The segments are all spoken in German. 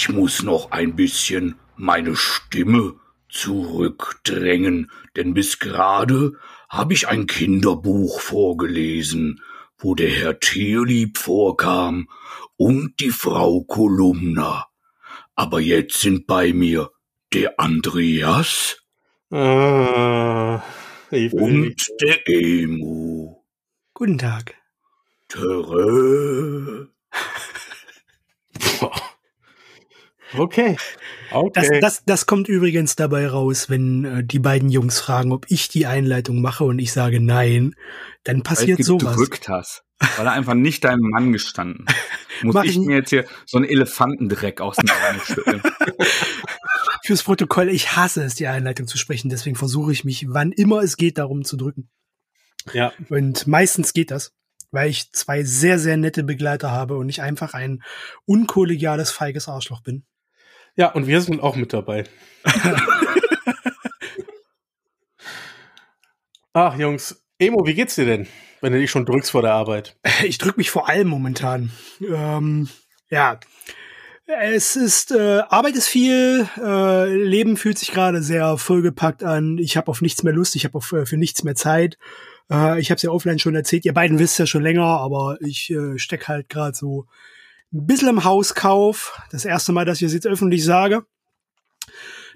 Ich muss noch ein bisschen meine Stimme zurückdrängen, denn bis gerade habe ich ein Kinderbuch vorgelesen, wo der Herr Tierlieb vorkam und die Frau Kolumna. Aber jetzt sind bei mir der Andreas Ah, und der Emu. Guten Tag. Töre. Okay. Okay. Das, das, das kommt übrigens dabei raus, wenn äh, die beiden Jungs fragen, ob ich die Einleitung mache und ich sage nein, dann Weil passiert du sowas. gedrückt hast. Weil er einfach nicht deinem Mann gestanden. Muss ich ich mir jetzt hier so einen Elefantendreck aus dem Bein schütteln. Fürs Protokoll, ich hasse es, die Einleitung zu sprechen, deswegen versuche ich mich, wann immer es geht, darum zu drücken. ja. Und meistens geht das, weil ich zwei sehr, sehr nette Begleiter habe und ich einfach ein unkollegiales, feiges Arschloch bin. Ja, und wir sind auch mit dabei. Ach, Jungs. Emo, wie geht's dir denn, wenn du dich schon drückst vor der Arbeit? Ich drücke mich vor allem momentan. Ähm, ja, es ist äh, Arbeit ist viel, äh, Leben fühlt sich gerade sehr vollgepackt an. Ich habe auf nichts mehr Lust, ich habe äh, für nichts mehr Zeit. Äh, ich habe es ja offline schon erzählt. Ihr beiden wisst ja schon länger, aber ich äh, steck halt gerade so ein bisschen im Hauskauf. Das erste Mal, dass ich es jetzt öffentlich sage.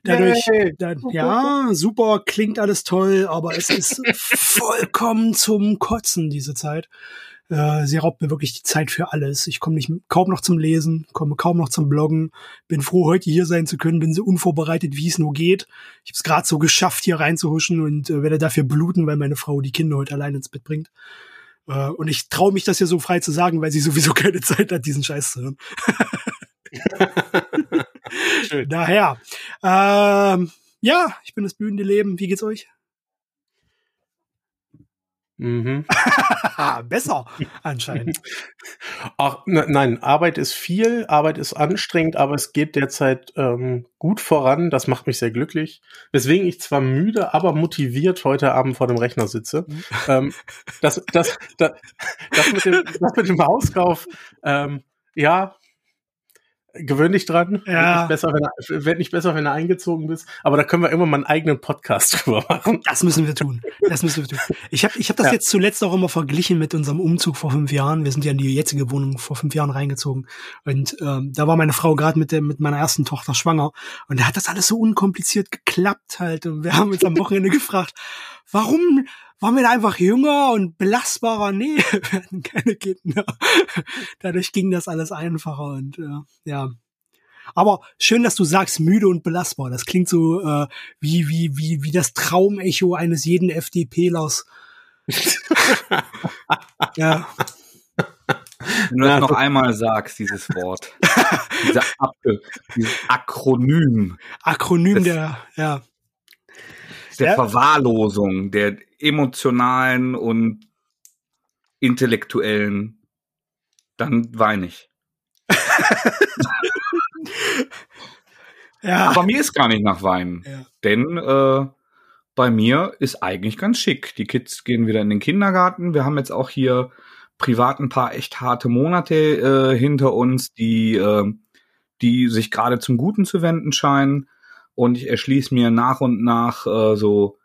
Dadurch, Yay. da, ja, super, klingt alles toll, aber es ist vollkommen zum Kotzen, diese Zeit. Äh, sie raubt mir wirklich die Zeit für alles. Ich komme nicht kaum noch zum Lesen, komme kaum noch zum Bloggen. Bin froh, heute hier sein zu können. Bin so unvorbereitet, wie es nur geht. Ich habe es gerade so geschafft, hier reinzuhuschen und äh, werde dafür bluten, weil meine Frau die Kinder heute allein ins Bett bringt. Äh, und ich traue mich das hier so frei zu sagen, weil sie sowieso keine Zeit hat, diesen Scheiß zu hören. Schön. Daher, ähm, ja, ich bin das blühende Leben. Wie geht's euch? Mhm. Besser, anscheinend. Ach, ne, nein, Arbeit ist viel, Arbeit ist anstrengend, aber es geht derzeit ähm, gut voran. Das macht mich sehr glücklich. Weswegen ich zwar müde, aber motiviert heute Abend vor dem Rechner sitze. ähm, das, das, das, das, mit dem, das mit dem Hauskauf, ähm, ja, gewöhn dich dran. Ja. Wird, nicht besser, wenn er, wird nicht besser, wenn du eingezogen bist. Aber da können wir immer mal einen eigenen Podcast drüber machen. Das müssen wir tun. Das müssen wir tun. Ich habe ich hab das Ja. jetzt zuletzt auch immer verglichen mit unserem Umzug vor fünf Jahren. Wir sind ja in die jetzige Wohnung vor fünf Jahren reingezogen. Und ähm, da war meine Frau gerade mit, der- mit meiner ersten Tochter schwanger. Und da hat das alles so unkompliziert geklappt halt. Und wir haben uns am Wochenende gefragt, warum waren wir da einfach jünger und belastbarer? Nee, wir hatten keine Kinder. Dadurch ging das alles einfacher und äh, ja. Aber schön, dass du sagst, müde und belastbar. Das klingt so äh, wie, wie, wie, wie das Traumecho eines jeden FDPlers. ja, Wenn du Ja, das noch einmal sagst, dieses Wort. Diese Abge dieses Akronym Akronym Das- der, ja. Der Ja. Verwahrlosung, der emotionalen und intellektuellen, dann weine ich. Ja, Aber mir ist gar nicht nach Weinen. Ja. Denn äh, bei mir ist eigentlich ganz schick. Die Kids gehen wieder in den Kindergarten. Wir haben jetzt auch hier privat ein paar echt harte Monate äh, hinter uns, die, äh, die sich gerade zum Guten zu wenden scheinen. Und ich erschließe mir nach und nach äh, so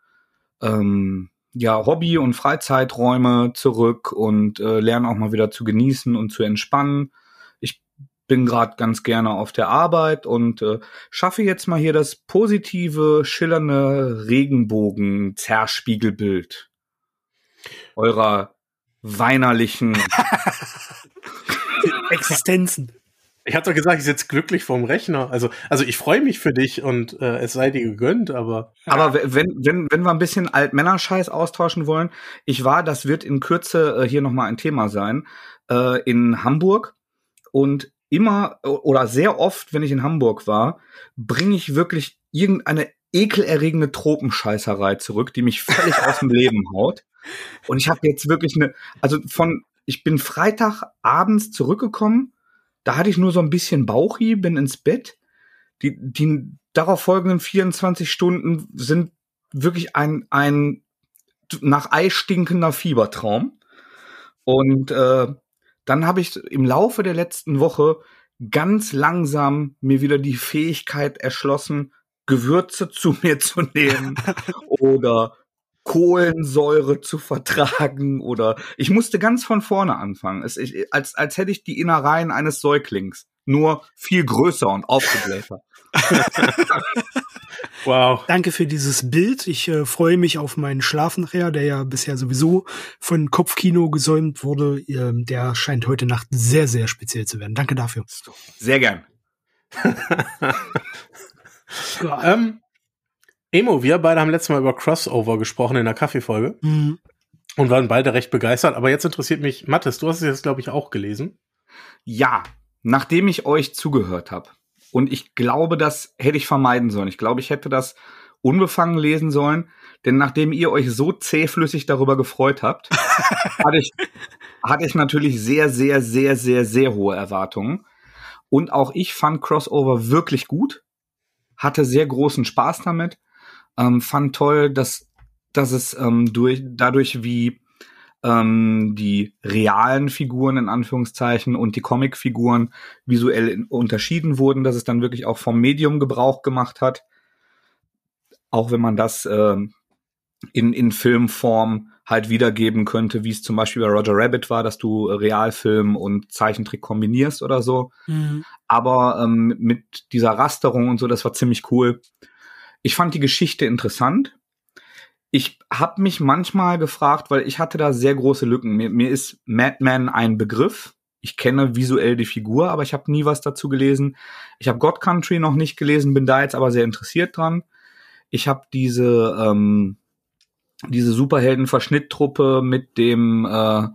ähm, ja, Hobby- und Freizeiträume zurück und äh, lerne auch mal wieder zu genießen und zu entspannen. Ich bin gerade ganz gerne auf der Arbeit und äh, schaffe jetzt mal hier das positive, schillernde Regenbogen-Zerspiegelbild eurer weinerlichen. Existenzen. Ich hatte doch gesagt, ich sitze glücklich vorm Rechner. Also, also ich freue mich für dich und äh, es sei dir gegönnt, aber Aber wenn, wenn, wenn wir ein bisschen Altmännerscheiß austauschen wollen, ich war, das wird in Kürze äh, hier nochmal ein Thema sein, äh, in Hamburg und immer oder sehr oft, wenn ich in Hamburg war, bringe ich wirklich irgendeine ekelerregende Tropenscheißerei zurück, die mich völlig aus dem Leben haut. Und ich habe jetzt wirklich eine, also von, ich bin Freitag abends zurückgekommen, da hatte ich nur so ein bisschen Bauchi, bin ins Bett. Die, die darauf folgenden 24 Stunden sind wirklich ein, ein nach Ei stinkender Fiebertraum. Und äh, dann habe ich im Laufe der letzten Woche ganz langsam mir wieder die Fähigkeit erschlossen, Gewürze zu mir zu nehmen oder Kohlensäure zu vertragen oder ich musste ganz von vorne anfangen. Es, ich, als, als hätte ich die Innereien eines Säuglings, nur viel größer und aufgeblähter. wow. Danke für dieses Bild. Ich äh, freue mich auf meinen Schlaf nachher, der ja bisher sowieso von Kopfkino gesäumt wurde. Ähm, der scheint heute Nacht sehr, sehr speziell zu werden. Danke dafür. Sehr gern. ähm, Emo, wir beide haben letztes Mal über Crossover gesprochen in der Kaffeefolge mhm. und waren beide recht begeistert. Aber jetzt interessiert mich, Mathis, du hast es jetzt, glaube ich, auch gelesen. Ja, nachdem ich euch zugehört habe. Und ich glaube, das hätte ich vermeiden sollen. Ich glaube, ich hätte das unbefangen lesen sollen. Denn nachdem ihr euch so zähflüssig darüber gefreut habt, hatte, ich, hatte ich natürlich sehr, sehr, sehr, sehr, sehr hohe Erwartungen. Und auch ich fand Crossover wirklich gut, hatte sehr großen Spaß damit ähm, fand toll, dass, dass es ähm, durch, dadurch, wie ähm, die realen Figuren in Anführungszeichen und die Comicfiguren visuell in, unterschieden wurden, dass es dann wirklich auch vom Medium Gebrauch gemacht hat. Auch wenn man das äh, in, in Filmform halt wiedergeben könnte, wie es zum Beispiel bei Roger Rabbit war, dass du Realfilm und Zeichentrick kombinierst oder so. Mhm. Aber ähm, mit dieser Rasterung und so, das war ziemlich cool. Ich fand die Geschichte interessant. Ich habe mich manchmal gefragt, weil ich hatte da sehr große Lücken. Mir, mir ist Madman ein Begriff. Ich kenne visuell die Figur, aber ich habe nie was dazu gelesen. Ich habe God Country noch nicht gelesen, bin da jetzt aber sehr interessiert dran. Ich habe diese ähm, diese Superhelden-Verschnitttruppe mit dem äh,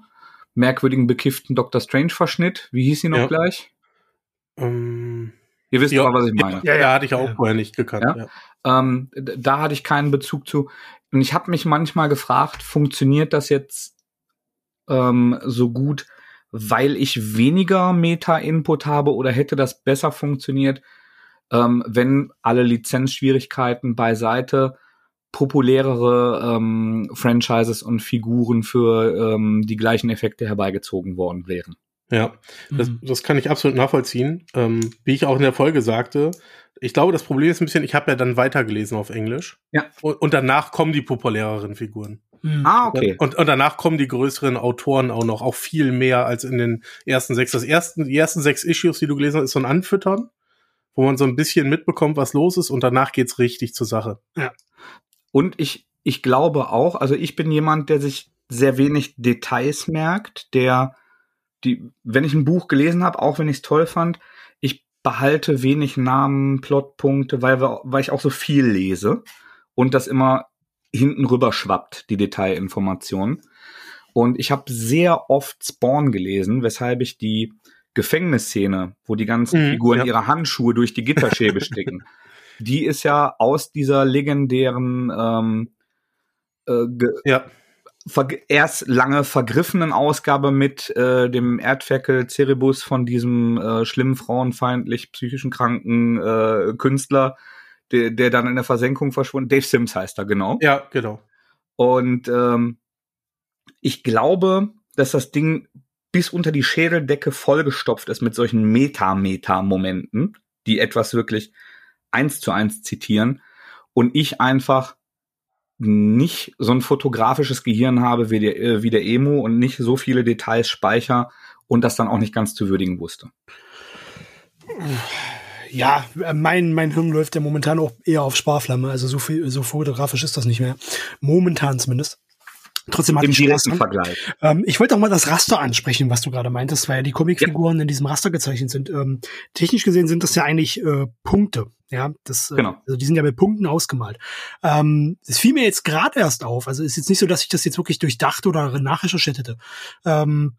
merkwürdigen bekifften Dr. Strange-Verschnitt. Wie hieß sie noch ja. gleich? Um, Ihr wisst ja, was ich meine. Ja, ja, hatte ich auch ja. vorher nicht gekannt. Ja? Ähm, da hatte ich keinen Bezug zu. Und ich habe mich manchmal gefragt, funktioniert das jetzt ähm, so gut, weil ich weniger Meta-Input habe oder hätte das besser funktioniert, ähm, wenn alle Lizenzschwierigkeiten beiseite populärere ähm, Franchises und Figuren für ähm, die gleichen Effekte herbeigezogen worden wären. Ja, das, mhm. das kann ich absolut nachvollziehen. Ähm, wie ich auch in der Folge sagte, ich glaube, das Problem ist ein bisschen, ich habe ja dann weitergelesen auf Englisch. Ja. Und, und danach kommen die populäreren Figuren. Mhm. Ah, okay. Und, und danach kommen die größeren Autoren auch noch, auch viel mehr als in den ersten sechs. Das ersten, die ersten sechs Issues, die du gelesen hast, ist so ein Anfüttern, wo man so ein bisschen mitbekommt, was los ist, und danach geht's richtig zur Sache. Ja. Und ich, ich glaube auch, also ich bin jemand, der sich sehr wenig Details merkt, der die, wenn ich ein Buch gelesen habe, auch wenn ich es toll fand, ich behalte wenig Namen, Plotpunkte, weil, weil ich auch so viel lese und das immer hinten rüber schwappt, die Detailinformationen. Und ich habe sehr oft Spawn gelesen, weshalb ich die Gefängnisszene, wo die ganzen mhm, Figuren ja. ihre Handschuhe durch die Gitterschäbe stecken, die ist ja aus dieser legendären ähm, äh, ja erst lange vergriffenen Ausgabe mit äh, dem Erdferkel Cerebus von diesem äh, schlimmen frauenfeindlich psychischen kranken äh, Künstler, der, der dann in der Versenkung verschwunden. Dave Sims heißt er genau. Ja, genau. Und ähm, ich glaube, dass das Ding bis unter die Schädeldecke vollgestopft ist mit solchen Meta-Meta-Momenten, die etwas wirklich eins zu eins zitieren und ich einfach nicht so ein fotografisches Gehirn habe wie der, äh, wie der Emo und nicht so viele Details speicher und das dann auch nicht ganz zu würdigen wusste. Ja, mein, mein Hirn läuft ja momentan auch eher auf Sparflamme. Also so viel, so fotografisch ist das nicht mehr. Momentan zumindest. Trotzdem hatte Im ich direkten Spaß Vergleich. Ähm, ich wollte auch mal das Raster ansprechen, was du gerade meintest, weil ja die Comicfiguren ja. in diesem Raster gezeichnet sind. Ähm, technisch gesehen sind das ja eigentlich äh, Punkte. Ja, das, äh, genau. also die sind ja mit Punkten ausgemalt. Ähm, das fiel mir jetzt gerade erst auf. Also ist jetzt nicht so, dass ich das jetzt wirklich durchdacht oder nachrecherchiert hätte. Ähm,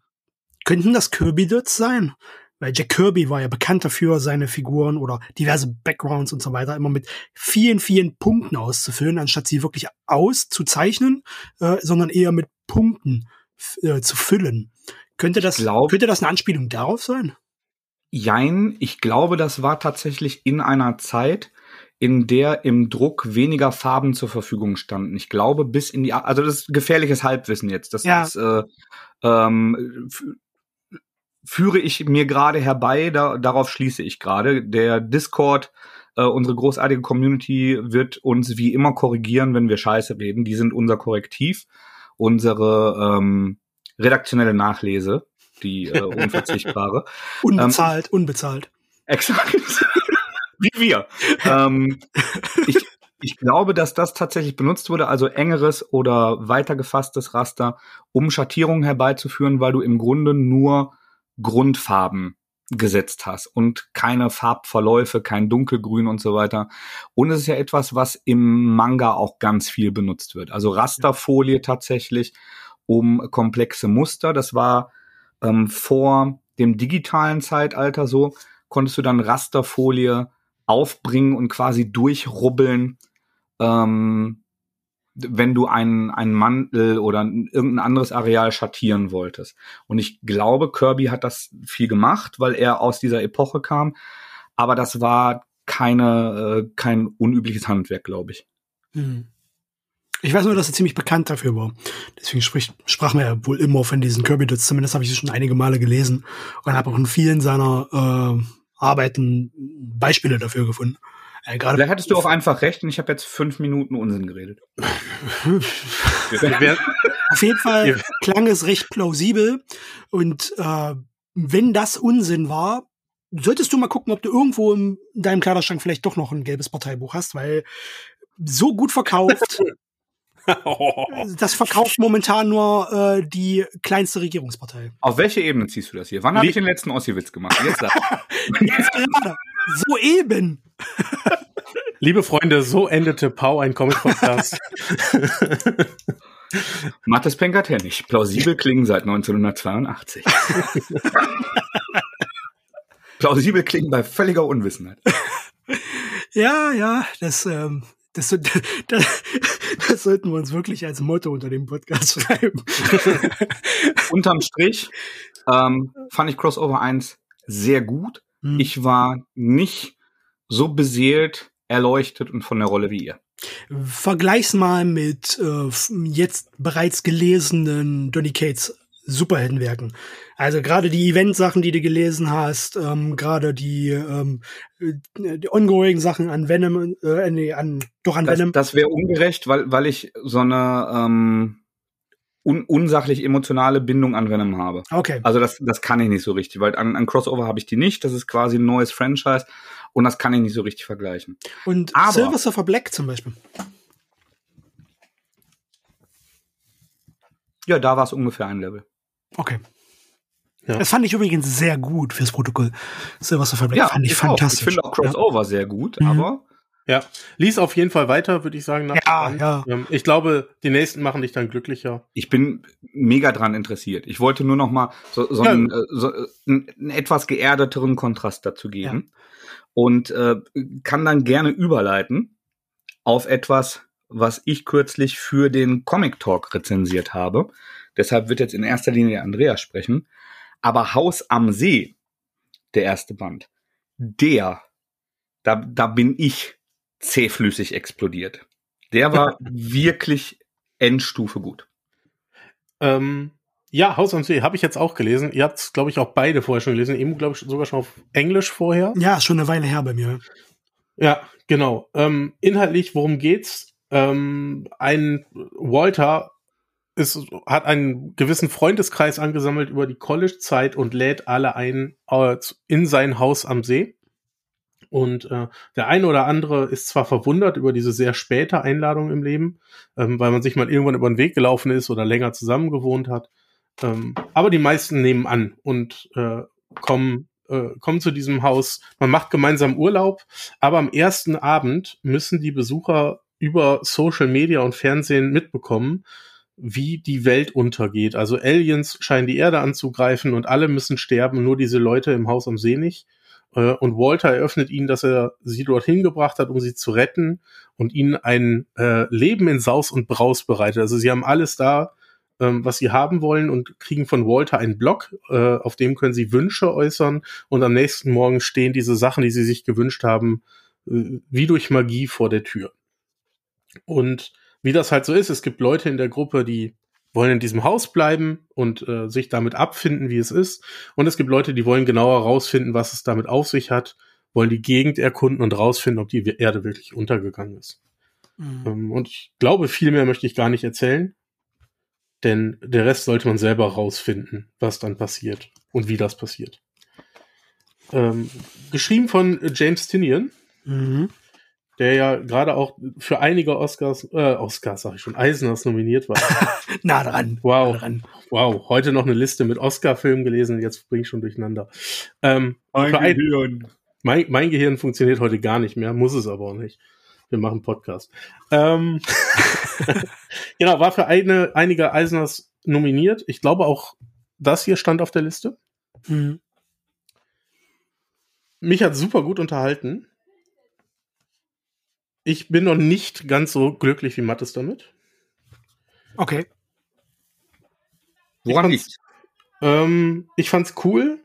könnten das Kirby-Dots sein? Weil Jack Kirby war ja bekannt dafür, seine Figuren oder diverse Backgrounds und so weiter immer mit vielen, vielen Punkten auszufüllen, anstatt sie wirklich auszuzeichnen, äh, sondern eher mit Punkten äh, zu füllen. Könnte das, glaub, könnte das eine Anspielung darauf sein? Jein, ich glaube, das war tatsächlich in einer Zeit, in der im Druck weniger Farben zur Verfügung standen. Ich glaube, bis in die, also das ist gefährliches Halbwissen jetzt. Das ja. ist äh, ähm, führe ich mir gerade herbei, da, darauf schließe ich gerade. Der Discord, äh, unsere großartige Community wird uns wie immer korrigieren, wenn wir Scheiße reden. Die sind unser Korrektiv, unsere ähm, redaktionelle Nachlese, die äh, unverzichtbare. unbezahlt, ähm, unbezahlt. Exakt. wie wir. ähm, ich, ich glaube, dass das tatsächlich benutzt wurde, also engeres oder weitergefasstes Raster, um Schattierungen herbeizuführen, weil du im Grunde nur Grundfarben gesetzt hast und keine Farbverläufe, kein Dunkelgrün und so weiter. Und es ist ja etwas, was im Manga auch ganz viel benutzt wird. Also Rasterfolie tatsächlich um komplexe Muster. Das war ähm, vor dem digitalen Zeitalter so, konntest du dann Rasterfolie aufbringen und quasi durchrubbeln, ähm, wenn du einen, einen Mantel oder irgendein anderes Areal schattieren wolltest. Und ich glaube, Kirby hat das viel gemacht, weil er aus dieser Epoche kam. Aber das war keine, äh, kein unübliches Handwerk, glaube ich. Hm. Ich weiß nur, dass er ziemlich bekannt dafür war. Deswegen spricht, sprach man ja wohl immer von diesen Kirby-Dudes. Zumindest habe ich sie schon einige Male gelesen und habe auch in vielen seiner äh, Arbeiten Beispiele dafür gefunden. Äh, Vielleicht hattest du auch einfach recht und ich habe jetzt fünf Minuten Unsinn geredet. Auf jeden Fall klang es recht plausibel und äh, wenn das Unsinn war, solltest du mal gucken, ob du irgendwo in deinem Kleiderschrank vielleicht doch noch ein gelbes Parteibuch hast, weil so gut verkauft. das verkauft momentan nur äh, die kleinste Regierungspartei. Auf welche Ebene ziehst du das hier? Wann habe ich den letzten Ossi-Witz gemacht? Jetzt, Jetzt gerade. So eben. Liebe Freunde, so endete Pau ein Comic-Podcast. Mathis Penkatenich. Plausibel klingen seit 1982. Plausibel klingen bei völliger Unwissenheit. Ja, ja, das, ähm, das, das, das sollten wir uns wirklich als Motto unter dem Podcast schreiben. Unterm Strich ähm, fand ich Crossover 1 sehr gut. Hm. Ich war nicht so beseelt, erleuchtet und von der Rolle wie ihr. Vergleich's mal mit äh, jetzt bereits gelesenen Donny Cates Superheldenwerken. Also gerade die Event-Sachen, die du gelesen hast, ähm, gerade die, ähm, äh, die ongoing Sachen an Venom, äh, nee, an doch an das, Venom. Das wäre ungerecht, weil weil ich so eine ähm, un unsachlich emotionale Bindung an Venom habe. Okay. Also das das kann ich nicht so richtig, weil an, an Crossover habe ich die nicht. Das ist quasi ein neues Franchise und das kann ich nicht so richtig vergleichen. Und Aber, Silver Surfer Black zum Beispiel. Ja, da war es ungefähr ein Level. Okay. Ja. Das fand ich übrigens sehr gut fürs Protokoll. Silver Surfer Black ja, fand ich, ich fantastisch. Auch. Ich finde auch Crossover ja. sehr gut, mhm. aber ja, lies auf jeden Fall weiter, würde ich sagen. ja, ja. Ähm, ich glaube, die nächsten machen dich dann glücklicher. Ich bin mega dran interessiert. Ich wollte nur noch mal so, so, ja. einen, äh, so einen, einen, etwas geerdeteren Kontrast dazu geben ja. Und äh, kann dann gerne überleiten auf etwas, was ich kürzlich für den Comic Talk rezensiert habe. Deshalb wird jetzt in erster Linie Andrea sprechen. Aber Haus am See, der erste Band, der, da, da bin ich zähflüssig explodiert. Der war wirklich Endstufe gut. Ähm, ja, Haus am See habe ich jetzt auch gelesen. Ihr habt es, glaube ich, auch beide vorher schon gelesen. Eben, glaube ich, sogar schon auf Englisch vorher. Ja, ist schon eine Weile her bei mir. Ja, genau. Ähm, inhaltlich, worum geht's? Ähm, ein Walter ist, hat einen gewissen Freundeskreis angesammelt über die College-Zeit und lädt alle ein äh, in sein Haus am See. Und äh, der eine oder andere ist zwar verwundert über diese sehr späte Einladung im Leben, ähm, weil man sich mal irgendwann über den Weg gelaufen ist oder länger zusammen gewohnt hat. Ähm, aber die meisten nehmen an und äh, kommen, äh, kommen zu diesem Haus. Man macht gemeinsam Urlaub, aber am ersten Abend müssen die Besucher über Social Media und Fernsehen mitbekommen, wie die Welt untergeht. Also Aliens scheinen die Erde anzugreifen und alle müssen sterben, nur diese Leute im Haus am See nicht. Äh, und Walter eröffnet ihnen, dass er sie dorthin gebracht hat, um sie zu retten und ihnen ein äh, Leben in Saus und Braus bereitet. Also sie haben alles da, ähm, was sie haben wollen und kriegen von Walter einen Blog, äh, auf dem können sie Wünsche äußern und am nächsten Morgen stehen diese Sachen, die sie sich gewünscht haben, äh, wie durch Magie vor der Tür. Und wie das halt so ist, es gibt Leute in der Gruppe, die wollen in diesem Haus bleiben und äh, sich damit abfinden, wie es ist. Und es gibt Leute, die wollen genauer rausfinden, was es damit auf sich hat, wollen die Gegend erkunden und rausfinden, ob die Erde wirklich untergegangen ist. Mhm. Ähm, und ich glaube, viel mehr möchte ich gar nicht erzählen, denn der Rest sollte man selber rausfinden, was dann passiert und wie das passiert. Ähm, geschrieben von James Tinian. Mhm der ja gerade auch für einige Oscars, äh, Oscars sag ich schon, Eisners nominiert war. nah dran. Wow. Nah dran. Wow. Heute noch eine Liste mit Oscar-Filmen gelesen, jetzt bring ich schon durcheinander. Ähm, mein Gehirn. Ein, mein, mein Gehirn funktioniert heute gar nicht mehr, muss es aber auch nicht. Wir machen Podcast. Ähm, genau, war für eine, einige Eisners nominiert. Ich glaube auch, das hier stand auf der Liste. Mhm. Mich hat super gut unterhalten. Ich bin noch nicht ganz so glücklich wie Mattes damit. Okay. Woran liegt? Ähm, ich fand's cool.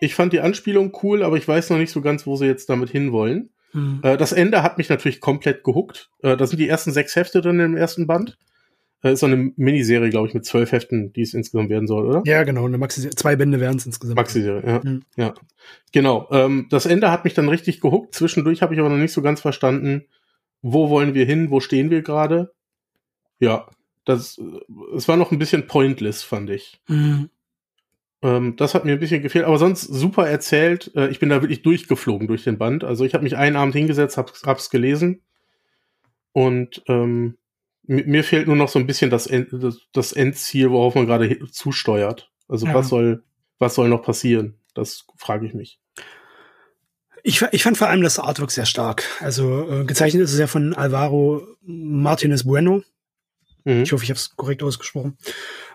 Ich fand die Anspielung cool, aber ich weiß noch nicht so ganz, wo sie jetzt damit hinwollen. Hm. Äh, das Ende hat mich natürlich komplett gehuckt. Äh, da sind die ersten sechs Hefte drin im ersten Band. Äh, ist so eine Miniserie, glaube ich, mit zwölf Heften, die es insgesamt werden soll, oder? Ja, genau. Eine Maxi zwei Bände werden es insgesamt. Maxi-Serie, ja. Hm. ja. Genau. Ähm, das Ende hat mich dann richtig gehuckt. Zwischendurch habe ich aber noch nicht so ganz verstanden, wo wollen wir hin, wo stehen wir gerade. Ja, das, es war noch ein bisschen pointless, fand ich. Mhm. Ähm, das hat mir ein bisschen gefehlt, aber sonst super erzählt. Äh, ich bin da wirklich durchgeflogen durch den Band. Also ich habe mich einen Abend hingesetzt, hab's, hab's gelesen und ähm, mir fehlt nur noch so ein bisschen das, End, das, das Endziel, worauf man gerade zusteuert. Also ja. was soll, was soll noch passieren? Das frage ich mich. Ich, ich fand vor allem das Artwork sehr stark. Also äh, gezeichnet ist es ja von Alvaro Martinez Bueno. Mhm. Ich hoffe, ich habe es korrekt ausgesprochen.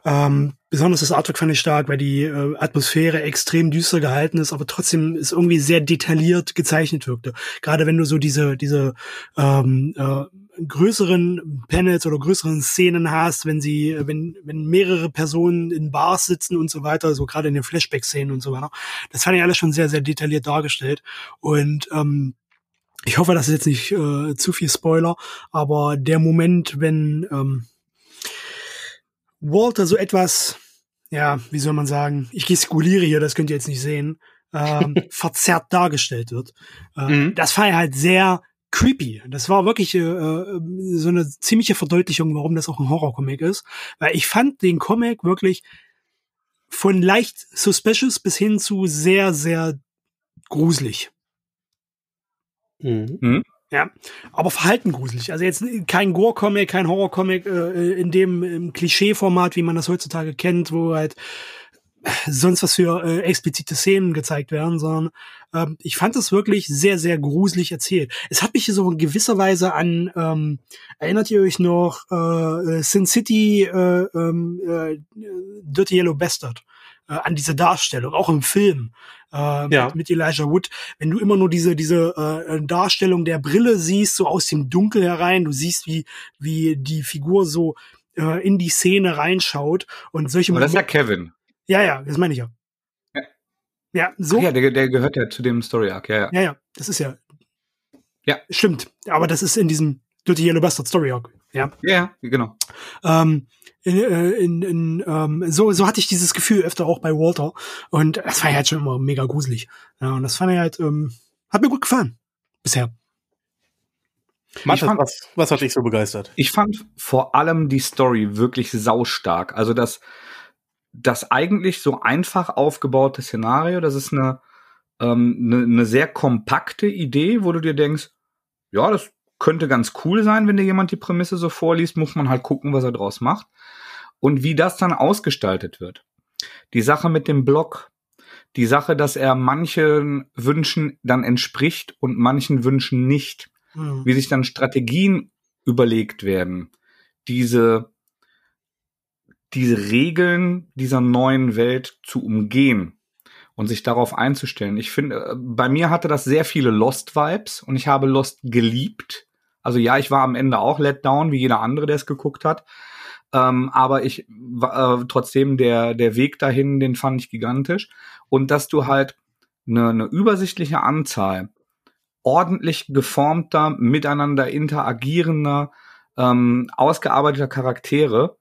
Ähm, besonders das Artwork fand ich stark, weil die äh, Atmosphäre extrem düster gehalten ist, aber trotzdem ist irgendwie sehr detailliert gezeichnet wirkte. Gerade wenn du so diese diese ähm, äh, größeren Panels oder größeren Szenen hast, wenn sie, wenn, wenn mehrere Personen in Bars sitzen und so weiter, so gerade in den Flashback-Szenen und so weiter. Das fand ich alles schon sehr, sehr detailliert dargestellt. Und ähm, ich hoffe, das ist jetzt nicht äh, zu viel Spoiler, aber der Moment, wenn ähm, Walter so etwas, ja, wie soll man sagen, ich gestikuliere hier, das könnt ihr jetzt nicht sehen, ähm, verzerrt dargestellt wird. Äh, mhm. Das fand ich halt sehr creepy. Das war wirklich äh, äh, so eine ziemliche Verdeutlichung, warum das auch ein Horrorcomic ist. Weil ich fand den Comic wirklich von leicht suspicious bis hin zu sehr, sehr gruselig. Mhm. Ja, aber verhalten gruselig. Also jetzt kein Gore-Comic, kein Horror-Comic äh, in dem Klischee-Format, wie man das heutzutage kennt, wo halt sonst was für äh, explizite Szenen gezeigt werden, sondern ähm, ich fand es wirklich sehr, sehr gruselig erzählt. Es hat mich so in gewisser Weise an, ähm, erinnert ihr euch noch, äh, Sin City, äh, ähm, äh, Dirty Yellow Bastard, äh, an diese Darstellung, auch im Film. Äh, ja. mit, mit Elijah Wood, wenn du immer nur diese diese äh, Darstellung der Brille siehst, so aus dem Dunkel herein, du siehst wie wie die Figur so äh, in die Szene reinschaut und solche. Aber das ist ja Kevin. Ja, ja, das meine ich ja. Ja, ja so. Ach ja, der, der gehört ja zu dem Story Arc, ja, ja. Ja, ja, das ist ja. Ja. Stimmt. Aber das ist in diesem Dirty Yellow Bastard Story Arc. Ja, ja, genau. Ähm, in, äh, in, in, ähm, so, so hatte ich dieses Gefühl öfter auch bei Walter. Und das war halt schon immer mega gruselig. Ja, und das fand ich halt, ähm, hat mir gut gefallen. Bisher. Mathe, fand, was, was hat dich so begeistert? Ich fand vor allem die Story wirklich saustark. Also das, das eigentlich so einfach aufgebaute Szenario, das ist eine, ähm, eine, eine sehr kompakte Idee, wo du dir denkst, ja, das könnte ganz cool sein, wenn dir jemand die Prämisse so vorliest, muss man halt gucken, was er draus macht. Und wie das dann ausgestaltet wird. Die Sache mit dem Blog, die Sache, dass er manchen Wünschen dann entspricht und manchen Wünschen nicht. Mhm. Wie sich dann Strategien überlegt werden, diese diese Regeln dieser neuen Welt zu umgehen und sich darauf einzustellen. Ich finde, äh, bei mir hatte das sehr viele Lost-Vibes und ich habe Lost geliebt. Also ja, ich war am Ende auch let down, wie jeder andere, der es geguckt hat. Ähm, aber ich äh, trotzdem der der Weg dahin, den fand ich gigantisch und dass du halt eine, eine übersichtliche Anzahl ordentlich geformter, miteinander interagierender, ähm, ausgearbeiteter Charaktere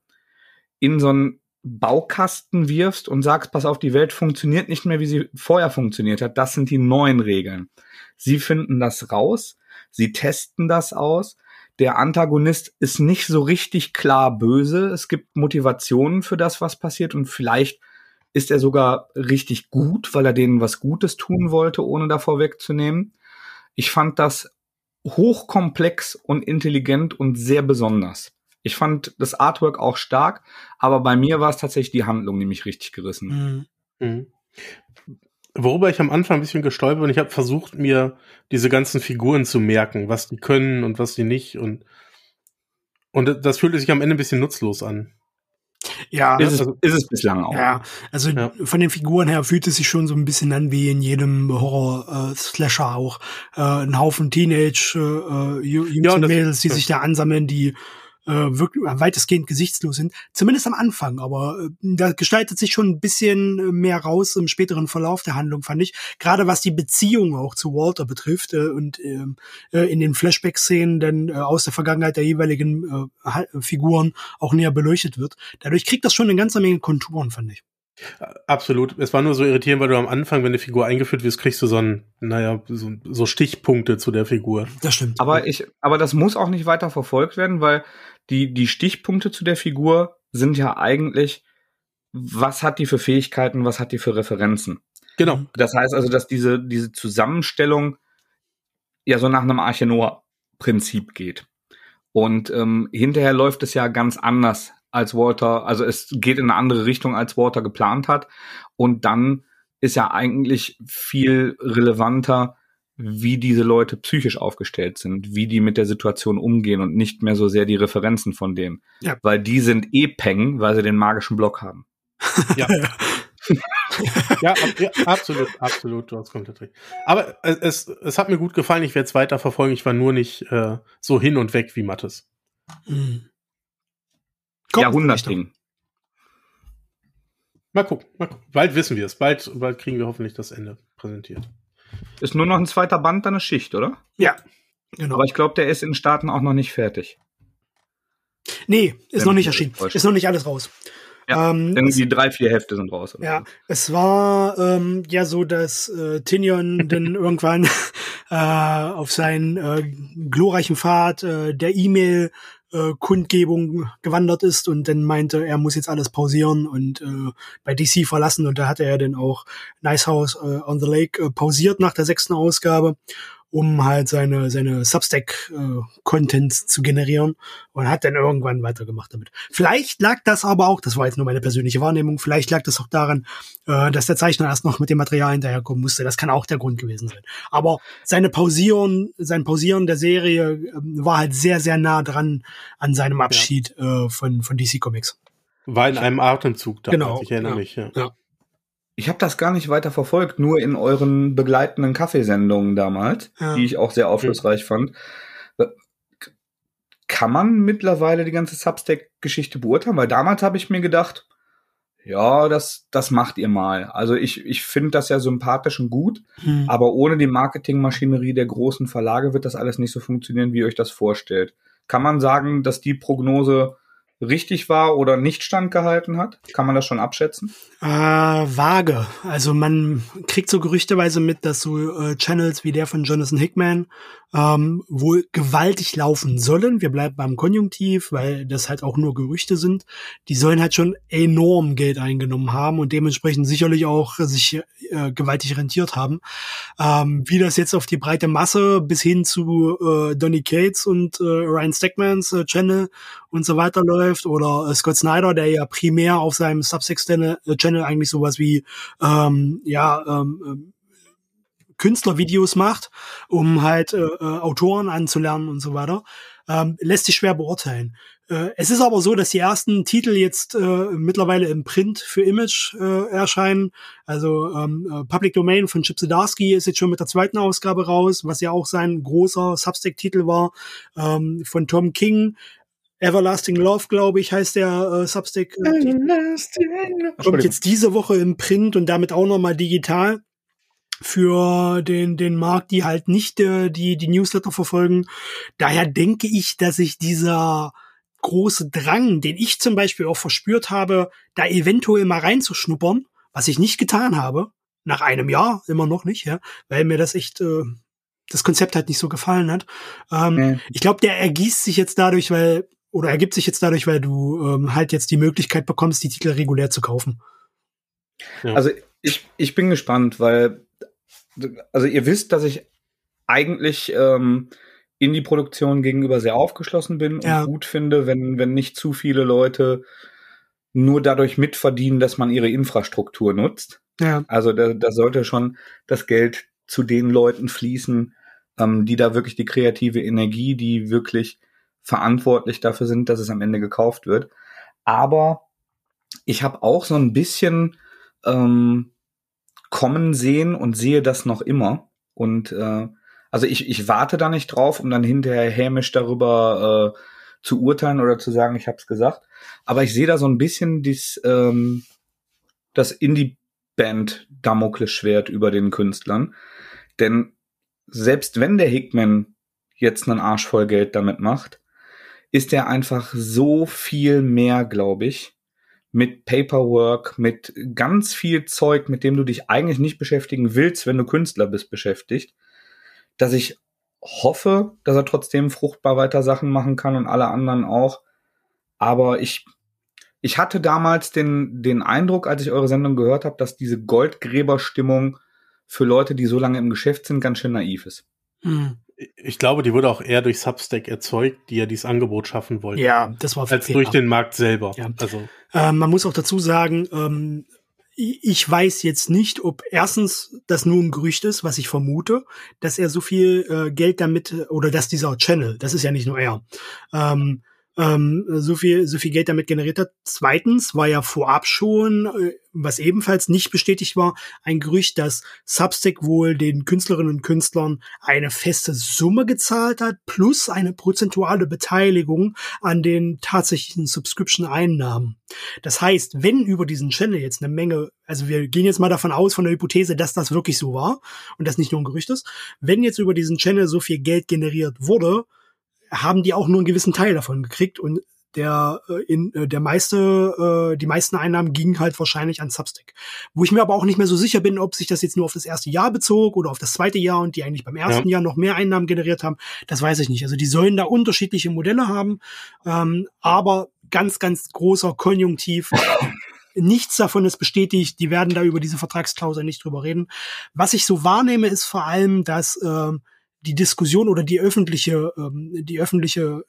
in so einen Baukasten wirfst und sagst, pass auf, die Welt funktioniert nicht mehr, wie sie vorher funktioniert hat. Das sind die neuen Regeln. Sie finden das raus, sie testen das aus. Der Antagonist ist nicht so richtig klar böse. Es gibt Motivationen für das, was passiert und vielleicht ist er sogar richtig gut, weil er denen was Gutes tun wollte, ohne davor wegzunehmen. Ich fand das hochkomplex und intelligent und sehr besonders. Ich fand das Artwork auch stark, aber bei mir war es tatsächlich die Handlung, die mich richtig gerissen. Mhm. Mhm. Worüber ich am Anfang ein bisschen gestolpert bin, ich habe versucht, mir diese ganzen Figuren zu merken, was die können und was die nicht. Und, und das fühlte sich am Ende ein bisschen nutzlos an. Ja, ist es, also, ist es bislang auch. Ja, also ja. von den Figuren her fühlt es sich schon so ein bisschen an wie in jedem Horror-Slasher äh, auch. Äh, ein Haufen Teenage äh, Jungs ja, und Mädels, die sich da ansammeln, die äh, wirklich weitestgehend gesichtslos sind. Zumindest am Anfang, aber äh, da gestaltet sich schon ein bisschen mehr raus im späteren Verlauf der Handlung, fand ich. Gerade was die Beziehung auch zu Walter betrifft äh, und ähm, äh, in den Flashback-Szenen dann äh, aus der Vergangenheit der jeweiligen äh, Figuren auch näher beleuchtet wird. Dadurch kriegt das schon eine ganze Menge Konturen, fand ich. Absolut. Es war nur so irritierend, weil du am Anfang, wenn eine Figur eingeführt wirst, kriegst du so ein, naja, so, so Stichpunkte zu der Figur. Das stimmt. Aber ich, aber das muss auch nicht weiter verfolgt werden, weil die, die Stichpunkte zu der Figur sind ja eigentlich, was hat die für Fähigkeiten, was hat die für Referenzen. Genau. Das heißt also, dass diese, diese Zusammenstellung ja so nach einem Archenoa-Prinzip geht. Und ähm, hinterher läuft es ja ganz anders als Walter, also es geht in eine andere Richtung, als Walter geplant hat. Und dann ist ja eigentlich viel relevanter, wie diese Leute psychisch aufgestellt sind, wie die mit der Situation umgehen und nicht mehr so sehr die Referenzen von denen. Ja. Weil die sind eh Peng, weil sie den magischen Block haben. Ja. ja, ab, ja, absolut, absolut, du hast komplett recht. Aber es, es hat mir gut gefallen, ich werde es weiter verfolgen, ich war nur nicht äh, so hin und weg wie Mattes. Mhm. Jahrhundertding. Mal gucken, mal gucken. Bald wissen wir es, bald, bald kriegen wir hoffentlich das Ende präsentiert. Ist nur noch ein zweiter Band, dann eine Schicht, oder? Ja, genau. Aber ich glaube, der ist in Staaten auch noch nicht fertig. Nee, ist Wenn noch nicht erschienen. Ist noch nicht alles raus. Ja, ähm, irgendwie drei, vier Hefte sind raus. ja, so. es war ähm, ja so, dass äh, Tinion dann irgendwann äh, auf seinen äh, glorreichen Pfad äh, der E-Mail äh, Kundgebung gewandert ist und dann meinte, er muss jetzt alles pausieren und äh, bei DC verlassen. Und da hatte er dann auch Nice House äh, on the Lake äh, pausiert nach der sechsten Ausgabe um halt seine, seine Substack-Contents äh, zu generieren und hat dann irgendwann weitergemacht damit. Vielleicht lag das aber auch, das war jetzt nur meine persönliche Wahrnehmung, vielleicht lag das auch daran, äh, dass der Zeichner erst noch mit dem Material hinterherkommen musste. Das kann auch der Grund gewesen sein. Aber seine Pausieren, sein Pausieren der Serie äh, war halt sehr, sehr nah dran an seinem Abschied ja. äh, von, von DC Comics. War in einem Atemzug da, genau, ich erinnere ja, mich. Ja. ja. Ich habe das gar nicht weiter verfolgt, nur in euren begleitenden Kaffeesendungen damals, ja. die ich auch sehr aufschlussreich mhm. fand. Äh, kann man mittlerweile die ganze Substack-Geschichte beurteilen? Weil damals habe ich mir gedacht, ja, das, das macht ihr mal. Also ich, ich finde das ja sympathisch und gut, hm. aber ohne die Marketingmaschinerie der großen Verlage wird das alles nicht so funktionieren, wie ihr euch das vorstellt. Kann man sagen, dass die Prognose richtig war oder nicht standgehalten hat? Kann man das schon abschätzen? Äh, vage. Also man kriegt so gerüchteweise mit, dass so äh, Channels wie der von Jonathan Hickman ähm, wohl gewaltig laufen sollen. Wir bleiben beim Konjunktiv, weil das halt auch nur Gerüchte sind. Die sollen halt schon enorm Geld eingenommen haben und dementsprechend sicherlich auch sich äh, gewaltig rentiert haben. Ähm, wie das jetzt auf die breite Masse bis hin zu äh, Donny Cates und äh, Ryan Stackmans äh, Channel und so weiter läuft oder äh, Scott Snyder, der ja primär auf seinem Subsex-Channel äh, eigentlich sowas wie ähm, ja ähm, ähm Künstlervideos macht, um halt äh, äh, Autoren anzulernen und so weiter, ähm, lässt sich schwer beurteilen. Äh, es ist aber so, dass die ersten Titel jetzt äh, mittlerweile im Print für Image äh, erscheinen. Also ähm, äh, Public Domain von Chip Zdarsky ist jetzt schon mit der zweiten Ausgabe raus, was ja auch sein großer Substack-Titel war. Ähm, von Tom King Everlasting Love, glaube ich, heißt der äh, Substack. Äh, Kommt jetzt diese Woche im Print und damit auch nochmal digital für den, den Markt, die halt nicht äh, die, die Newsletter verfolgen. Daher denke ich, dass sich dieser große Drang, den ich zum Beispiel auch verspürt habe, da eventuell mal reinzuschnuppern, was ich nicht getan habe, nach einem Jahr immer noch nicht, ja, weil mir das echt äh, das Konzept halt nicht so gefallen hat. Ähm, ja. Ich glaube, der ergießt sich jetzt dadurch, weil oder ergibt sich jetzt dadurch, weil du ähm, halt jetzt die Möglichkeit bekommst, die Titel regulär zu kaufen. Ja. Also ich, ich bin gespannt, weil also ihr wisst, dass ich eigentlich ähm, Indie-Produktion gegenüber sehr aufgeschlossen bin und ja. gut finde, wenn, wenn nicht zu viele Leute nur dadurch mitverdienen, dass man ihre Infrastruktur nutzt. Ja. Also da, da sollte schon das Geld zu den Leuten fließen, ähm, die da wirklich die kreative Energie, die wirklich verantwortlich dafür sind, dass es am Ende gekauft wird. Aber ich habe auch so ein bisschen ähm, kommen sehen und sehe das noch immer. Und äh, also ich, ich warte da nicht drauf, um dann hinterher hämisch darüber äh, zu urteilen oder zu sagen, ich habe es gesagt. Aber ich sehe da so ein bisschen dies, ähm, das Indie-Band Damoklesschwert über den Künstlern. Denn selbst wenn der Hickman jetzt einen Arsch voll Geld damit macht, ist er einfach so viel mehr, glaube ich, mit Paperwork, mit ganz viel Zeug, mit dem du dich eigentlich nicht beschäftigen willst, wenn du Künstler bist, beschäftigt, dass ich hoffe, dass er trotzdem fruchtbar weiter Sachen machen kann und alle anderen auch. Aber ich, ich hatte damals den, den Eindruck, als ich eure Sendung gehört habe, dass diese Goldgräberstimmung für Leute, die so lange im Geschäft sind, ganz schön naiv ist. Hm. Ich glaube, die wurde auch eher durch Substack erzeugt, die ja dieses Angebot schaffen wollten. Ja, das war als durch den Markt selber. Ja. Also äh, man muss auch dazu sagen, ähm, ich weiß jetzt nicht, ob erstens das nur ein Gerücht ist, was ich vermute, dass er so viel äh, Geld damit oder dass dieser Channel, das ist ja nicht nur er, ähm, ähm, so viel so viel Geld damit generiert hat. Zweitens war ja vorab schon, äh, was ebenfalls nicht bestätigt war, ein Gerücht, dass Substack wohl den Künstlerinnen und Künstlern eine feste Summe gezahlt hat plus eine prozentuale Beteiligung an den tatsächlichen Subscription-Einnahmen. Das heißt, wenn über diesen Channel jetzt eine Menge, also wir gehen jetzt mal davon aus von der Hypothese, dass das wirklich so war und das nicht nur ein Gerücht ist, wenn jetzt über diesen Channel so viel Geld generiert wurde, haben die auch nur einen gewissen Teil davon gekriegt und der äh, in äh, der meiste äh, die meisten Einnahmen gingen halt wahrscheinlich an Substack. Wo ich mir aber auch nicht mehr so sicher bin, ob sich das jetzt nur auf das erste Jahr bezog oder auf das zweite Jahr und die eigentlich beim ersten ja. Jahr noch mehr Einnahmen generiert haben, das weiß ich nicht. Also die sollen da unterschiedliche Modelle haben, ähm, aber ganz ganz großer Konjunktiv. Nichts davon ist bestätigt. Die werden da über diese Vertragsklausel nicht drüber reden. Was ich so wahrnehme, ist vor allem, dass äh, die Diskussion oder die öffentliche, ähm, die öffentliche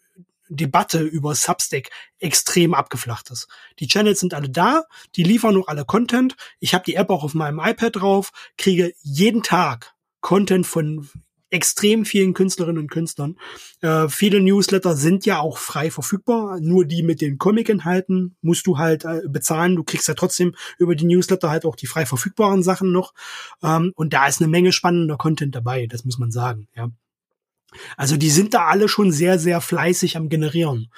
Debatte über Substack extrem abgeflacht ist. Die Channels sind alle da, die liefern noch alle Content. Ich habe die App auch auf meinem iPad drauf, kriege jeden Tag Content von extrem vielen Künstlerinnen und Künstlern. Äh, viele Newsletter sind ja auch frei verfügbar. Nur die mit den Comic-Inhalten musst du halt äh, bezahlen. Du kriegst ja trotzdem über die Newsletter halt auch die frei verfügbaren Sachen noch. Ähm, und da ist eine Menge spannender Content dabei, das muss man sagen, ja. Also die sind da alle schon sehr, sehr fleißig am Generieren.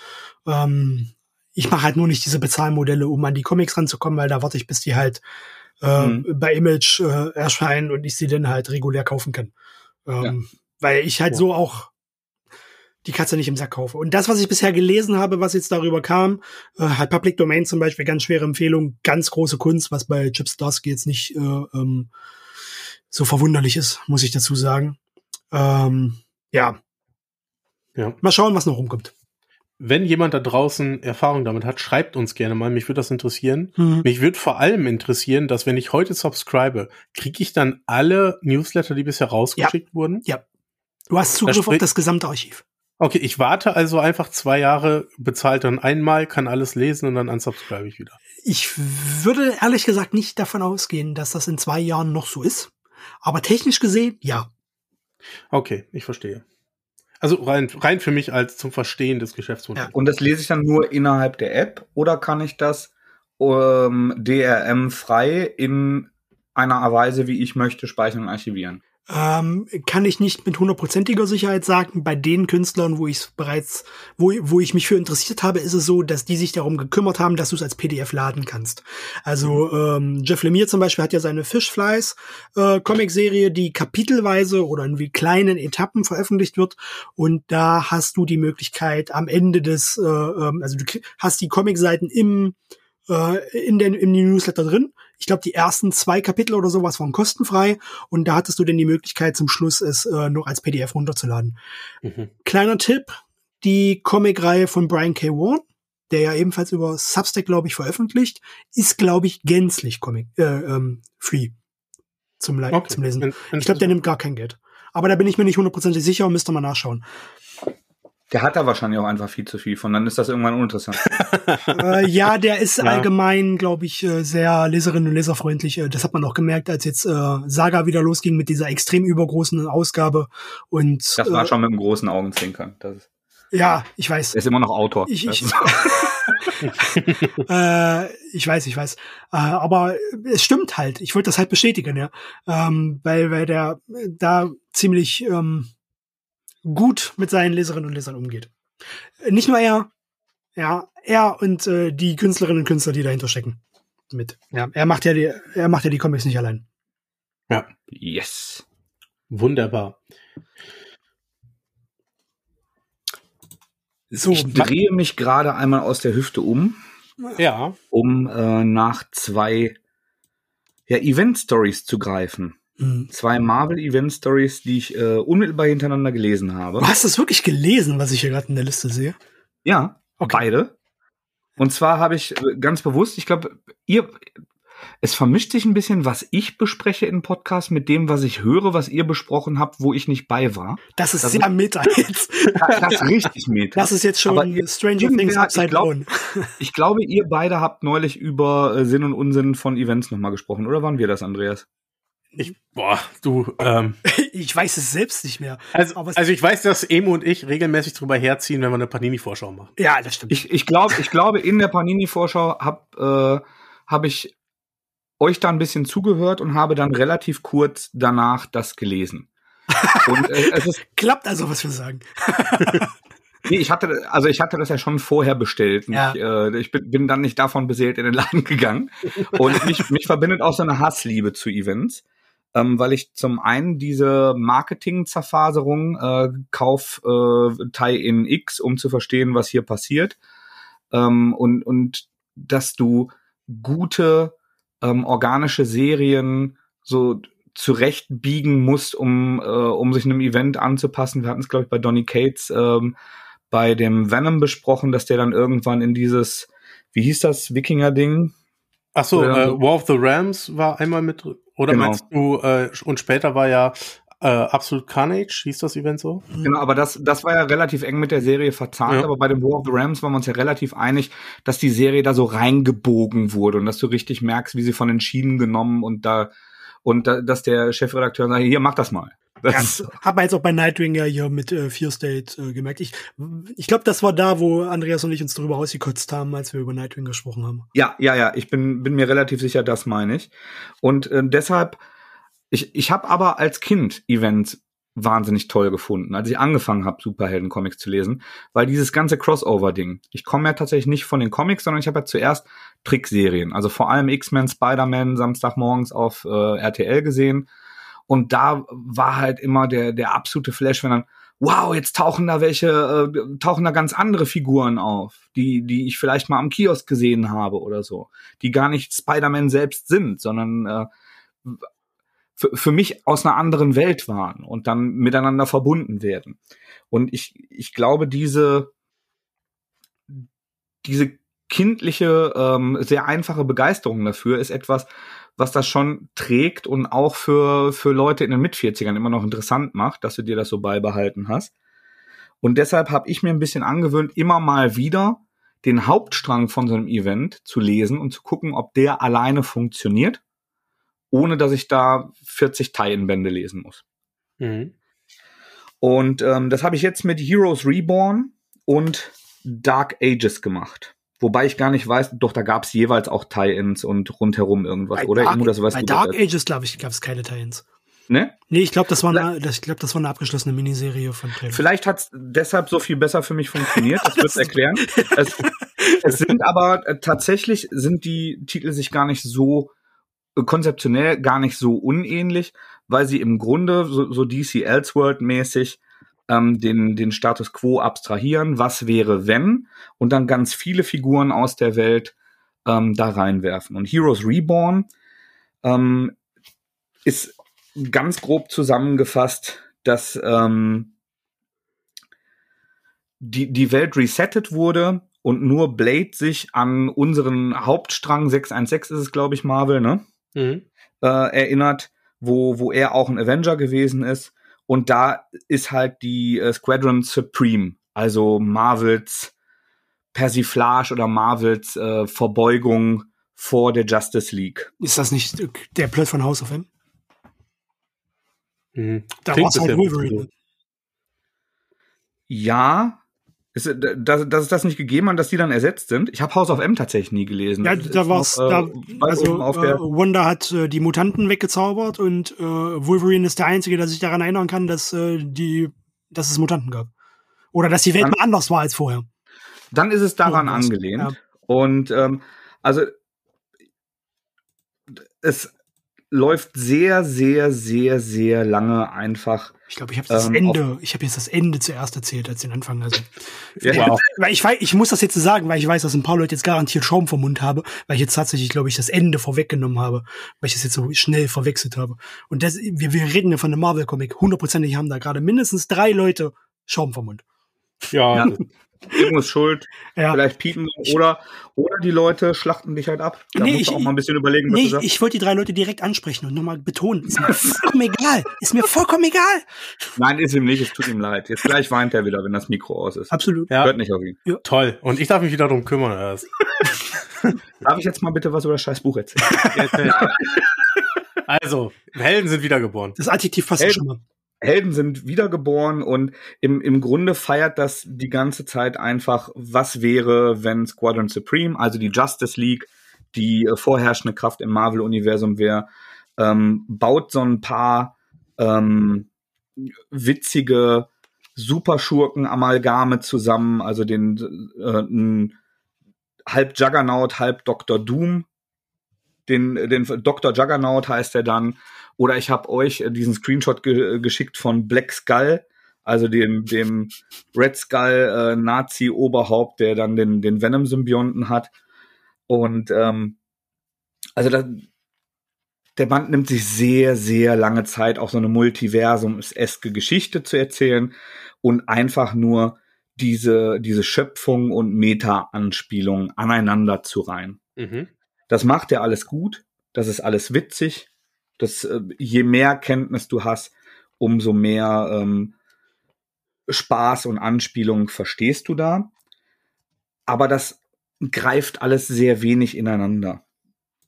Ähm, ich mache halt nur nicht diese Bezahlmodelle, um an die Comics ranzukommen, weil da warte ich, bis die halt äh, mhm. bei Image äh, erscheinen und ich sie dann halt regulär kaufen kann. Ähm, ja. Weil ich halt oh. so auch die Katze nicht im Sack kaufe. Und das, was ich bisher gelesen habe, was jetzt darüber kam, äh, halt Public Domain zum Beispiel, ganz schwere Empfehlung, ganz große Kunst, was bei Chip Starsky jetzt nicht äh, ähm, so verwunderlich ist, muss ich dazu sagen. Ähm, ja. ja. Mal schauen, was noch rumkommt. Wenn jemand da draußen Erfahrung damit hat, schreibt uns gerne mal. Mich würde das interessieren. Mhm. Mich würde vor allem interessieren, dass wenn ich heute subscribe, kriege ich dann alle Newsletter, die bisher rausgeschickt ja. wurden? Ja. Du hast Zugriff das auf das gesamte Archiv. Okay, ich warte also einfach zwei Jahre, bezahlt dann einmal, kann alles lesen und dann unsubscribe ich wieder. Ich würde ehrlich gesagt nicht davon ausgehen, dass das in zwei Jahren noch so ist. Aber technisch gesehen, ja. Okay, ich verstehe. Also rein, rein für mich als zum Verstehen des Geschäftsmodells. Ja, und das lese ich dann nur innerhalb der App oder kann ich das ähm, DRM frei in einer Weise, wie ich möchte, speichern und archivieren? Ähm, kann ich nicht mit hundertprozentiger Sicherheit sagen. Bei den Künstlern, wo ich bereits, wo, wo ich mich für interessiert habe, ist es so, dass die sich darum gekümmert haben, dass du es als PDF laden kannst. Also ähm, Jeff Lemire zum Beispiel hat ja seine Fishflies äh, Comic-Serie, die kapitelweise oder in wie kleinen Etappen veröffentlicht wird. Und da hast du die Möglichkeit am Ende des, äh, ähm, also du hast die Comic-Seiten im äh, in den im Newsletter drin ich glaube, die ersten zwei Kapitel oder sowas waren kostenfrei und da hattest du dann die Möglichkeit, zum Schluss es äh, noch als PDF runterzuladen. Mhm. Kleiner Tipp, die Comic-Reihe von Brian K. Vaughan, der ja ebenfalls über Substack, glaube ich, veröffentlicht, ist, glaube ich, gänzlich Comic, äh, ähm, free zum, Le okay. zum Lesen. Ich glaube, der nimmt gar kein Geld. Aber da bin ich mir nicht hundertprozentig sicher und müsste mal nachschauen. Der hat da wahrscheinlich auch einfach viel zu viel von, dann ist das irgendwann uninteressant. äh, ja, der ist ja. allgemein, glaube ich, äh, sehr leserinnen und leserfreundlich. Äh, das hat man auch gemerkt, als jetzt äh, Saga wieder losging mit dieser extrem übergroßen Ausgabe. Und das war äh, schon mit einem großen Augenzwinkern. Das ist, ja, ich weiß. Er ist immer noch Autor. Ich, ich, äh, ich weiß, ich weiß. Äh, aber es stimmt halt. Ich wollte das halt bestätigen, ja. Ähm, weil, weil der da ziemlich ähm, gut mit seinen Leserinnen und Lesern umgeht. Nicht nur er, ja, er und äh, die Künstlerinnen und Künstler, die dahinter stecken. Mit. Ja, er macht ja die, er macht ja die Comics nicht allein. Ja. Yes. Wunderbar. So, ich drehe mich gerade einmal aus der Hüfte um. Ja. Um äh, nach zwei ja, Event-Stories zu greifen. Mhm. Zwei Marvel-Event-Stories, die ich äh, unmittelbar hintereinander gelesen habe. Du hast das wirklich gelesen, was ich hier gerade in der Liste sehe? Ja, okay. beide. Und zwar habe ich äh, ganz bewusst, ich glaube, ihr, es vermischt sich ein bisschen, was ich bespreche in Podcast mit dem, was ich höre, was ihr besprochen habt, wo ich nicht bei war. Das ist das sehr ist, meta jetzt. Das ist richtig meta. Das ist jetzt schon ihr, Stranger Things Upside ich glaub, Ich glaube, ihr beide habt neulich über äh, Sinn und Unsinn von Events nochmal gesprochen, oder waren wir das, Andreas? Ich, boah, du, ähm, Ich weiß es selbst nicht mehr. Also, also ich weiß, dass Emo und ich regelmäßig drüber herziehen, wenn wir eine Panini-Vorschau machen. Ja, das stimmt. Ich, ich glaube, ich glaube, in der Panini-Vorschau habe äh, hab ich euch da ein bisschen zugehört und habe dann relativ kurz danach das gelesen. Und, äh, es ist, Klappt also, was wir sagen. nee, ich hatte, also ich hatte das ja schon vorher bestellt. Ja. Ich, äh, ich bin, bin dann nicht davon beseelt in den Laden gegangen. Und mich, mich verbindet auch so eine Hassliebe zu Events ähm, weil ich zum einen diese Marketing-Zerfaserung äh, kauf äh, Teil in X, um zu verstehen, was hier passiert. Ähm, und, und dass du gute ähm, organische Serien so zurechtbiegen musst, um, äh, um sich einem Event anzupassen. Wir hatten es, glaube ich, bei Donny Cates ähm, bei dem Venom besprochen, dass der dann irgendwann in dieses, wie hieß das, Wikinger-Ding? Ach so, äh, War of the Rams war einmal mit oder genau. meinst du, äh, und später war ja äh, Absolute Carnage, hieß das Event so? Genau, aber das, das war ja relativ eng mit der Serie verzahnt, ja. aber bei dem War of the Rams waren wir uns ja relativ einig, dass die Serie da so reingebogen wurde und dass du richtig merkst, wie sie von den Schienen genommen und da und da, dass der Chefredakteur sagt, hier, mach das mal. Das ja, hat man jetzt auch bei Nightwing ja hier mit äh, Fear State äh, gemerkt. Ich, ich glaube, das war da, wo Andreas und ich uns darüber ausgekotzt haben, als wir über Nightwing gesprochen haben. Ja, ja, ja. Ich bin, bin mir relativ sicher, das meine ich. Und äh, deshalb, ich, ich habe aber als Kind Events wahnsinnig toll gefunden, als ich angefangen habe, Superhelden-Comics zu lesen, weil dieses ganze Crossover-Ding, ich komme ja tatsächlich nicht von den Comics, sondern ich habe ja zuerst Trickserien, also vor allem X-Men, Spider-Man Samstagmorgens auf äh, RTL gesehen und da war halt immer der, der absolute Flash, wenn dann, wow, jetzt tauchen da welche, äh, tauchen da ganz andere Figuren auf, die, die ich vielleicht mal am Kiosk gesehen habe oder so, die gar nicht Spider-Man selbst sind, sondern äh, für, mich aus einer anderen Welt waren und dann miteinander verbunden werden. Und ich, ich glaube, diese, diese kindliche, ähm, sehr einfache Begeisterung dafür ist etwas, was das schon trägt und auch für, für Leute in den Mit-40ern immer noch interessant macht, dass du dir das so beibehalten hast. Und deshalb habe ich mir ein bisschen angewöhnt, immer mal wieder den Hauptstrang von so einem Event zu lesen und zu gucken, ob der alleine funktioniert, ohne dass ich da 40 Teilenbände lesen muss. Mhm. Und ähm, das habe ich jetzt mit Heroes Reborn und Dark Ages gemacht. Wobei ich gar nicht weiß, doch da gab es jeweils auch Tie-Ins und rundherum irgendwas, bei oder? Dark, das, bei Dark Ages, glaube ich, gab es keine Tie-Ins. Ne? Nee, ich glaube, das, war eine- ich glaub, das war eine abgeschlossene Miniserie von Trailer. Vielleicht hat es deshalb so viel besser für mich funktioniert. Das wird erklären. Es, es sind aber äh, tatsächlich sind die Titel sich gar nicht so äh, konzeptionell gar nicht so unähnlich, weil sie im Grunde so, so DC Elseworld mäßig ähm, den den Status Quo abstrahieren. Was wäre wenn und dann ganz viele Figuren aus der Welt ähm, da reinwerfen. Und Heroes Reborn ähm, ist ganz grob zusammengefasst, dass ähm, die, die Welt resettet wurde und nur Blade sich an unseren Hauptstrang 616 ist es, glaube ich, Marvel, ne? Mhm. Äh, erinnert, wo, wo er auch ein Avenger gewesen ist. Und da ist halt die äh, Squadron Supreme, also Marvels Persiflage oder Marvels äh, Verbeugung vor der Justice League. Ist das nicht der Plot von House of M? Mhm. Da Klingt war's halt Wolverine. so. Ja, ist, äh, dass, dass es das nicht gegeben hat, dass die dann ersetzt sind. Ich habe House of M tatsächlich nie gelesen. Ja, Das da war's, noch, äh, da, also äh, Wanda hat äh, die Mutanten weggezaubert und äh, Wolverine ist der Einzige, der sich daran erinnern kann, dass äh, die, dass es Mutanten gab. Oder dass die Welt Dann- mal anders war als vorher. Dann ist es daran Irgendwas, angelehnt. ja. Und ähm, also es läuft sehr, sehr, sehr, sehr lange einfach. Ich glaube, ich habe das Ähm, Ende, ich habe jetzt das Ende zuerst erzählt als den Anfang. Also, Ja, Wow. weil ich weiß, ich muss das jetzt so sagen, weil ich weiß, dass ein paar Leute jetzt garantiert Schaum vom Mund habe, weil ich jetzt tatsächlich, glaube ich, das Ende vorweggenommen habe, weil ich das jetzt so schnell verwechselt habe. Und das, wir, wir reden ja von einem Marvel-Comic. Hundertprozentig haben da gerade mindestens drei Leute Schaum vom Mund. Ja, Ja. Irgendwo ist schuld, Ja. vielleicht piepen oder oder die Leute schlachten dich halt ab. Da Nee, musst ich- auch mal ein bisschen überlegen, was Nee, du sagst. ich wollte die drei Leute direkt ansprechen und nochmal betonen. Ist mir vollkommen egal. Ist mir vollkommen egal. Nein, ist ihm nicht, es tut ihm leid. Jetzt gleich weint er wieder, wenn das Mikro aus ist. Absolut. ja Hört nicht auf ihn. toll. Und ich darf mich wieder drum kümmern erst. Darf ich jetzt mal bitte was über das scheiß Buch erzählen? Also, Helden sind wiedergeboren. Das Adjektiv passt schon mal. Helden sind wiedergeboren und im, im Grunde feiert das die ganze Zeit einfach, was wäre, wenn Squadron Supreme, also die Justice League, die äh, vorherrschende Kraft im Marvel-Universum wäre, ähm, baut so ein paar ähm, witzige Superschurken-Amalgame zusammen, also den äh, n- halb Juggernaut, halb Dr. Doom. Den, den Dr. Juggernaut heißt er dann. Oder ich habe euch äh, diesen Screenshot ge geschickt von Black Skull, also dem, dem Red Skull äh, Nazi-Oberhaupt, der dann den, den Venom-Symbionten hat. Und ähm, also das, der Band nimmt sich sehr, sehr lange Zeit, auch so eine Multiversums-eske Geschichte zu erzählen und einfach nur diese, diese Schöpfung und Meta-Anspielung aneinander zu reihen. Mhm. Das macht er alles gut, das ist alles witzig. Das, äh, je mehr Kenntnis du hast, umso mehr ähm, Spaß und Anspielung verstehst du da. Aber das greift alles sehr wenig ineinander.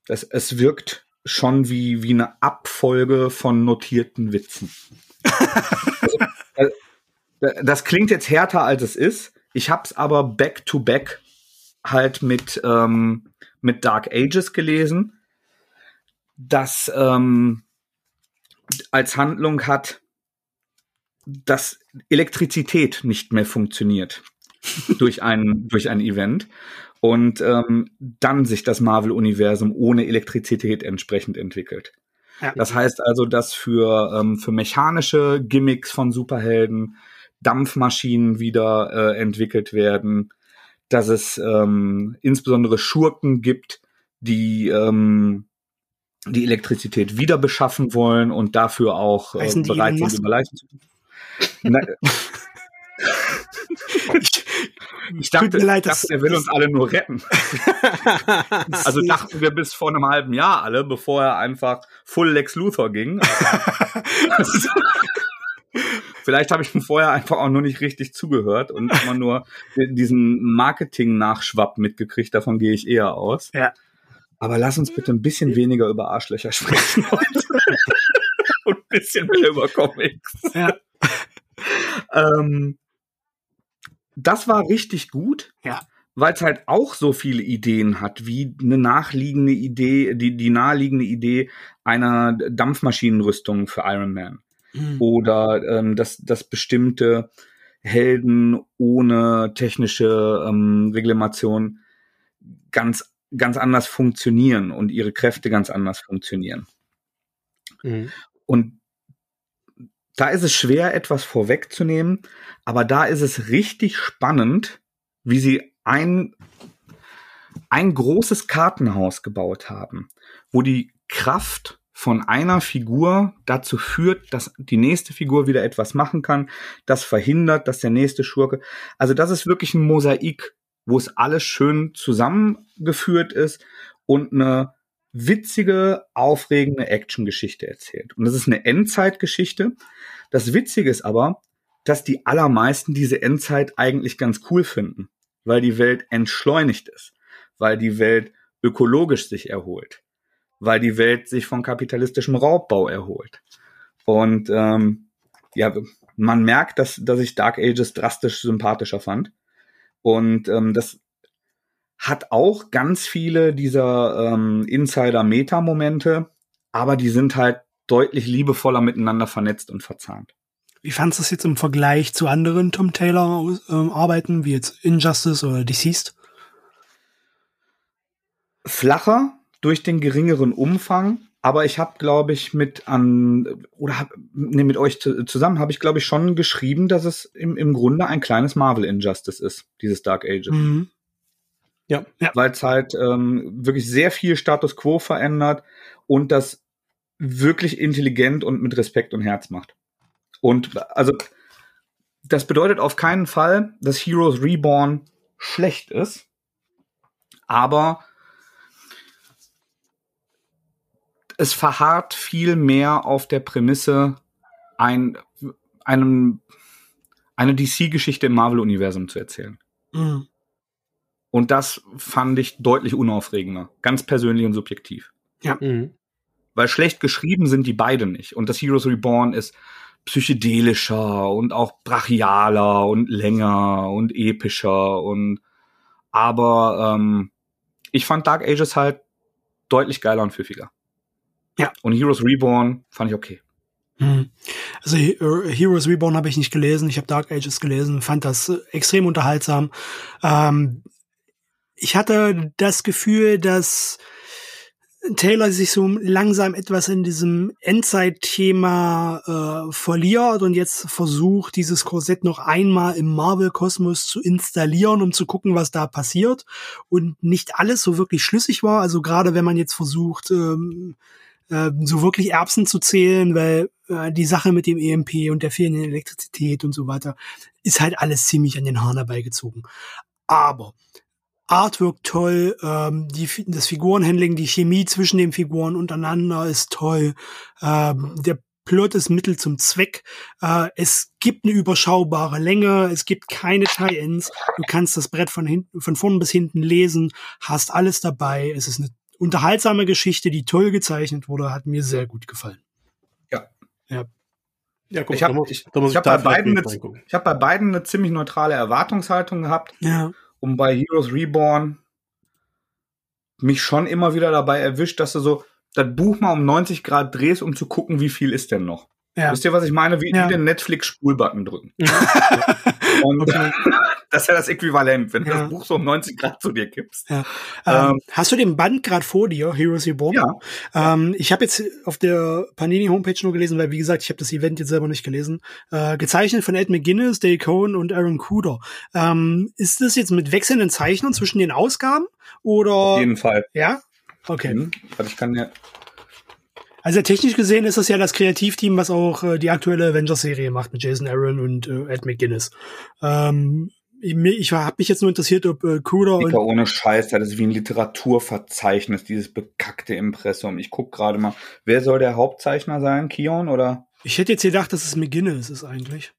Das, es wirkt schon wie, wie eine Abfolge von notierten Witzen. also, äh, das klingt jetzt härter, als es ist. Ich hab's aber back-to-back halt mit, ähm, mit Dark Ages gelesen, das ähm, als Handlung hat, dass Elektrizität nicht mehr funktioniert durch ein, durch ein Event und ähm, dann sich das Marvel-Universum ohne Elektrizität entsprechend entwickelt. Ja. Das heißt also, dass für, ähm, für mechanische Gimmicks von Superhelden Dampfmaschinen wieder äh, entwickelt werden, dass es ähm, insbesondere Schurken gibt, die ähm, die Elektrizität wieder beschaffen wollen und dafür auch äh, bereit sind, über zu. Na, ich dachte, leid, ich dachte, er will uns alle nur retten. Also dachten wir bis vor einem halben Jahr alle, bevor er einfach full Lex Luthor ging. Vielleicht habe ich ihm vorher einfach auch nur nicht richtig zugehört und immer nur diesen Marketing-Nachschwapp mitgekriegt. Davon gehe ich eher aus. Ja. Aber lass uns bitte ein bisschen weniger über Arschlöcher sprechen heute. und ein bisschen mehr über Comics. Ja. Ähm, das war richtig gut. Ja. weil es halt auch so viele Ideen hat, wie eine nachliegende Idee, die, die naheliegende Idee einer Dampfmaschinenrüstung für Iron Man. Mhm. Oder ähm, dass, dass bestimmte Helden ohne technische ähm, Reklamation ganz, ganz anders funktionieren und ihre Kräfte ganz anders funktionieren. Mhm. Und da ist es schwer, etwas vorwegzunehmen, aber da ist es richtig spannend, wie sie ein, ein großes Kartenhaus gebaut haben, wo die Kraft von einer Figur dazu führt, dass die nächste Figur wieder etwas machen kann, das verhindert, dass der nächste Schurke. Also das ist wirklich ein Mosaik, wo es alles schön zusammengeführt ist und eine witzige, aufregende Actiongeschichte erzählt. Und das ist eine Endzeitgeschichte. Das Witzige ist aber, dass die allermeisten diese Endzeit eigentlich ganz cool finden, weil die Welt entschleunigt ist, weil die Welt ökologisch sich erholt, weil die Welt sich von kapitalistischem Raubbau erholt. Und ähm, ja, man merkt, dass, dass ich Dark Ages drastisch sympathischer fand. Und ähm, das hat auch ganz viele dieser ähm, Insider-Meta-Momente, aber die sind halt deutlich liebevoller miteinander vernetzt und verzahnt. Wie fandest du es jetzt im Vergleich zu anderen Tom Taylor äh, Arbeiten, wie jetzt Injustice oder Deceased? Flacher durch den geringeren Umfang, aber ich habe, glaube ich, mit an oder hab, nee, mit euch zusammen habe ich, glaube ich, schon geschrieben, dass es im, im Grunde ein kleines Marvel Injustice ist, dieses Dark Ages. Mhm. Ja, ja. weil es halt ähm, wirklich sehr viel Status Quo verändert und das wirklich intelligent und mit Respekt und Herz macht. Und also das bedeutet auf keinen Fall, dass Heroes Reborn schlecht ist, aber es verharrt viel mehr auf der Prämisse, ein, einem, eine DC-Geschichte im Marvel-Universum zu erzählen. Mhm. Und das fand ich deutlich unaufregender. Ganz persönlich und subjektiv. Ja. Mhm. Weil schlecht geschrieben sind die beide nicht. Und das Heroes Reborn ist psychedelischer und auch brachialer und länger und epischer und aber ähm, ich fand Dark Ages halt deutlich geiler und pfiffiger. Ja. Und Heroes Reborn fand ich okay. Hm. Also Heroes Reborn habe ich nicht gelesen, ich habe Dark Ages gelesen, fand das extrem unterhaltsam. Ähm, ich hatte das Gefühl, dass Taylor sich so langsam etwas in diesem Endzeit-Thema äh, verliert und jetzt versucht, dieses Korsett noch einmal im Marvel-Kosmos zu installieren, um zu gucken, was da passiert. Und nicht alles so wirklich schlüssig war. Also gerade wenn man jetzt versucht, ähm, äh, so wirklich Erbsen zu zählen, weil äh, die Sache mit dem EMP und der fehlenden Elektrizität und so weiter ist halt alles ziemlich an den Haaren herbeigezogen. Aber Artwork toll, ähm, die, das Figurenhandling, die Chemie zwischen den Figuren untereinander ist toll, ähm, der Plot ist Mittel zum Zweck. Äh, es gibt eine überschaubare Länge, es gibt keine Tie-Ins. Du kannst das Brett von hinten, von vorn bis hinten lesen, hast alles dabei. Es ist eine unterhaltsame Geschichte, die toll gezeichnet wurde, hat mir sehr gut gefallen. Ja. Ja. Ja, guck, ich habe ich, ich hab bei, beiden eine, ich hab bei beiden eine ziemlich neutrale Erwartungshaltung gehabt. Ja und bei Heroes Reborn mich schon immer wieder dabei erwischt, dass du so das Buch mal um 90 Grad drehst, um zu gucken, wie viel ist denn noch. Ja. Wisst ihr, was ich meine? Wie, ja. wie den Netflix-Spulbutton drücken. Ja. Und okay. Das ist ja das Äquivalent, wenn du das Buch so um 90 Grad zu dir kippst. Ja. Ähm, ähm, hast du den Band gerade vor dir, Heroes Reborn? Ja. Ähm, ich habe jetzt auf der Panini-Homepage nur gelesen, weil wie gesagt, ich habe das Event jetzt selber nicht gelesen. Äh, gezeichnet von Ed McGuinness, Dale Cohen und Aaron Cooder. Ähm, ist das jetzt mit wechselnden Zeichnern zwischen den Ausgaben? Oder? Auf jeden Fall. Ja? Okay. Mhm. Ich kann ja also technisch gesehen ist das ja das Kreativteam, was auch äh, die aktuelle Avengers-Serie macht mit Jason Aaron und äh, Ed McGuinness. Ähm, ich, ich habe mich jetzt nur interessiert, ob äh, Kuda und ohne Scheiß, das ist wie ein Literaturverzeichnis, dieses bekackte Impressum. Ich guck gerade mal, wer soll der Hauptzeichner sein, Kion oder? Ich hätte jetzt gedacht, dass es McGuinness ist eigentlich.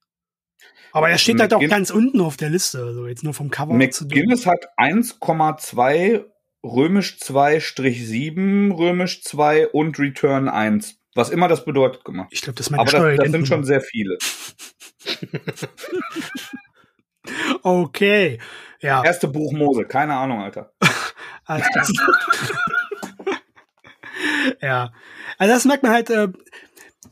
Aber er steht McGinn halt auch ganz unten auf der Liste, also jetzt nur vom Cover. McGuinness hat 1,2 römisch 2-7, römisch 2 und Return 1. Was immer das bedeutet gemacht. Ich glaube, das ist meine Aber das, das sind schon sehr viele. okay. Ja. Erste Buch Mose, keine Ahnung, Alter. Alles klar. ja. Also das merkt man halt, äh,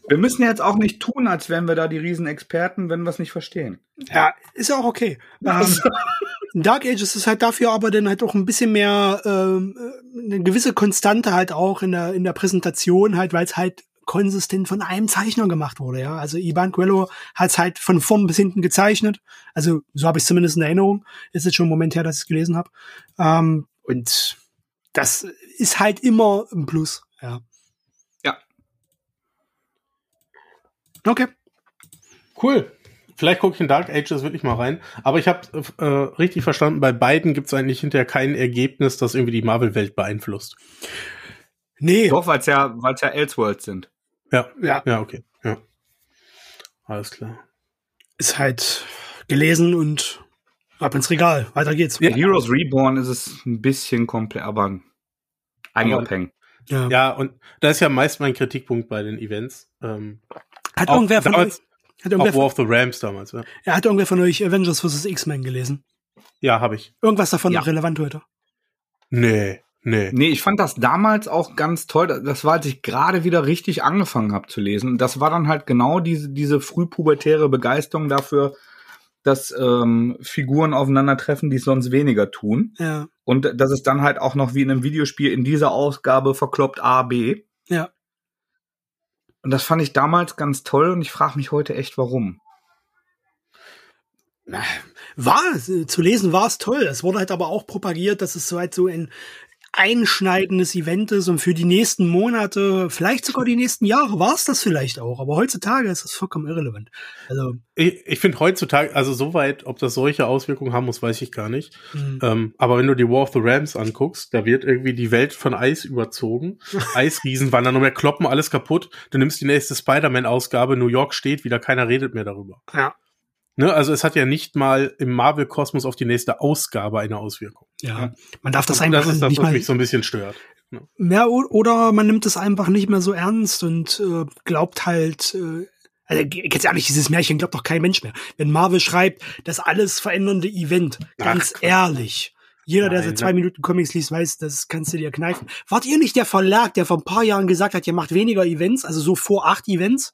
Wir müssen jetzt auch nicht tun, als wären wir da die Riesenexperten, wenn wir es nicht verstehen. ja, ist ja auch okay. Ähm, Dark Ages ist halt dafür aber dann halt auch ein bisschen mehr ähm, äh, eine gewisse Konstante halt auch in der in der Präsentation halt, weil es halt konsistent von einem Zeichner gemacht wurde, ja. Also Ivan Coelho hat es halt von vorn bis hinten gezeichnet. Also so habe ich zumindest in Erinnerung. Ist jetzt schon ein Moment her, dass ich es gelesen habe. Ähm, und das ist halt immer ein Plus, ja. Ja. Okay. Cool. Vielleicht gucke ich in Dark Ages wirklich mal rein. Aber ich habe äh, richtig verstanden, bei beiden gibt es eigentlich hinterher kein Ergebnis, das irgendwie die Marvel-Welt beeinflusst. Nee, Doch, weil es ja, weil's ja Elseworlds sind. Ja, Ja. ja, okay. Ja. Alles klar. ist halt gelesen und ab ins Regal. Weiter geht's. Ja. Heroes Reborn ist es ein bisschen komplett, aber ein Eigenabhängig. Ja. Ja, und da ist ja meist mein Kritikpunkt bei den Events. Ähm, Hat auch irgendwer von euch, damals, hat irgendwer auch War von, of the Rams damals. Ja, ja, hat irgendwer von euch Avengers vs. X-Men gelesen? ja habe ich. Irgendwas davon Ja. noch relevant heute? Nee, nee. Nee, ich fand das damals auch ganz toll. Das war, als ich gerade wieder richtig angefangen habe zu lesen. Das war dann halt genau diese, diese frühpubertäre Begeisterung dafür, dass ähm, Figuren aufeinandertreffen, die es sonst weniger tun. Ja. Und dass es dann halt auch noch wie in einem Videospiel in dieser Ausgabe verkloppt A, B. Ja. Und das fand ich damals ganz toll und ich frage mich heute echt, warum. War, zu lesen war es toll. Es wurde halt aber auch propagiert, dass es so halt so ein einschneidendes Event ist und für die nächsten Monate, vielleicht sogar die nächsten Jahre war es das vielleicht auch. Aber heutzutage ist das vollkommen irrelevant. Also, Ich, ich finde heutzutage, also soweit, ob das solche Auswirkungen haben muss, weiß ich gar nicht. mh, Ähm, aber wenn du die War of the Rams anguckst, da wird irgendwie die Welt von Eis überzogen. Eisriesen wandern und wir kloppen alles kaputt. Du nimmst die nächste Spider-Man-Ausgabe, New York steht wieder, keiner redet mehr darüber. ja, Ne? Also es hat ja nicht mal im Marvel-Kosmos auf die nächste Ausgabe eine Auswirkung. ja. Man darf das Und einfach das ist das, nicht was mich so ein bisschen stört. Ja, oder man nimmt es einfach nicht mehr so ernst und äh, glaubt halt, äh, also ganz ehrlich, dieses Märchen glaubt doch kein Mensch mehr. Wenn Marvel schreibt, das alles verändernde Event, ganz Ach, ehrlich. Jeder, der Nein, seit ne? zwei Minuten Comics liest, weiß, das kannst du dir kneifen. Wart ihr nicht der Verlag, der vor ein paar Jahren gesagt hat, ihr macht weniger Events, also so vor acht Events?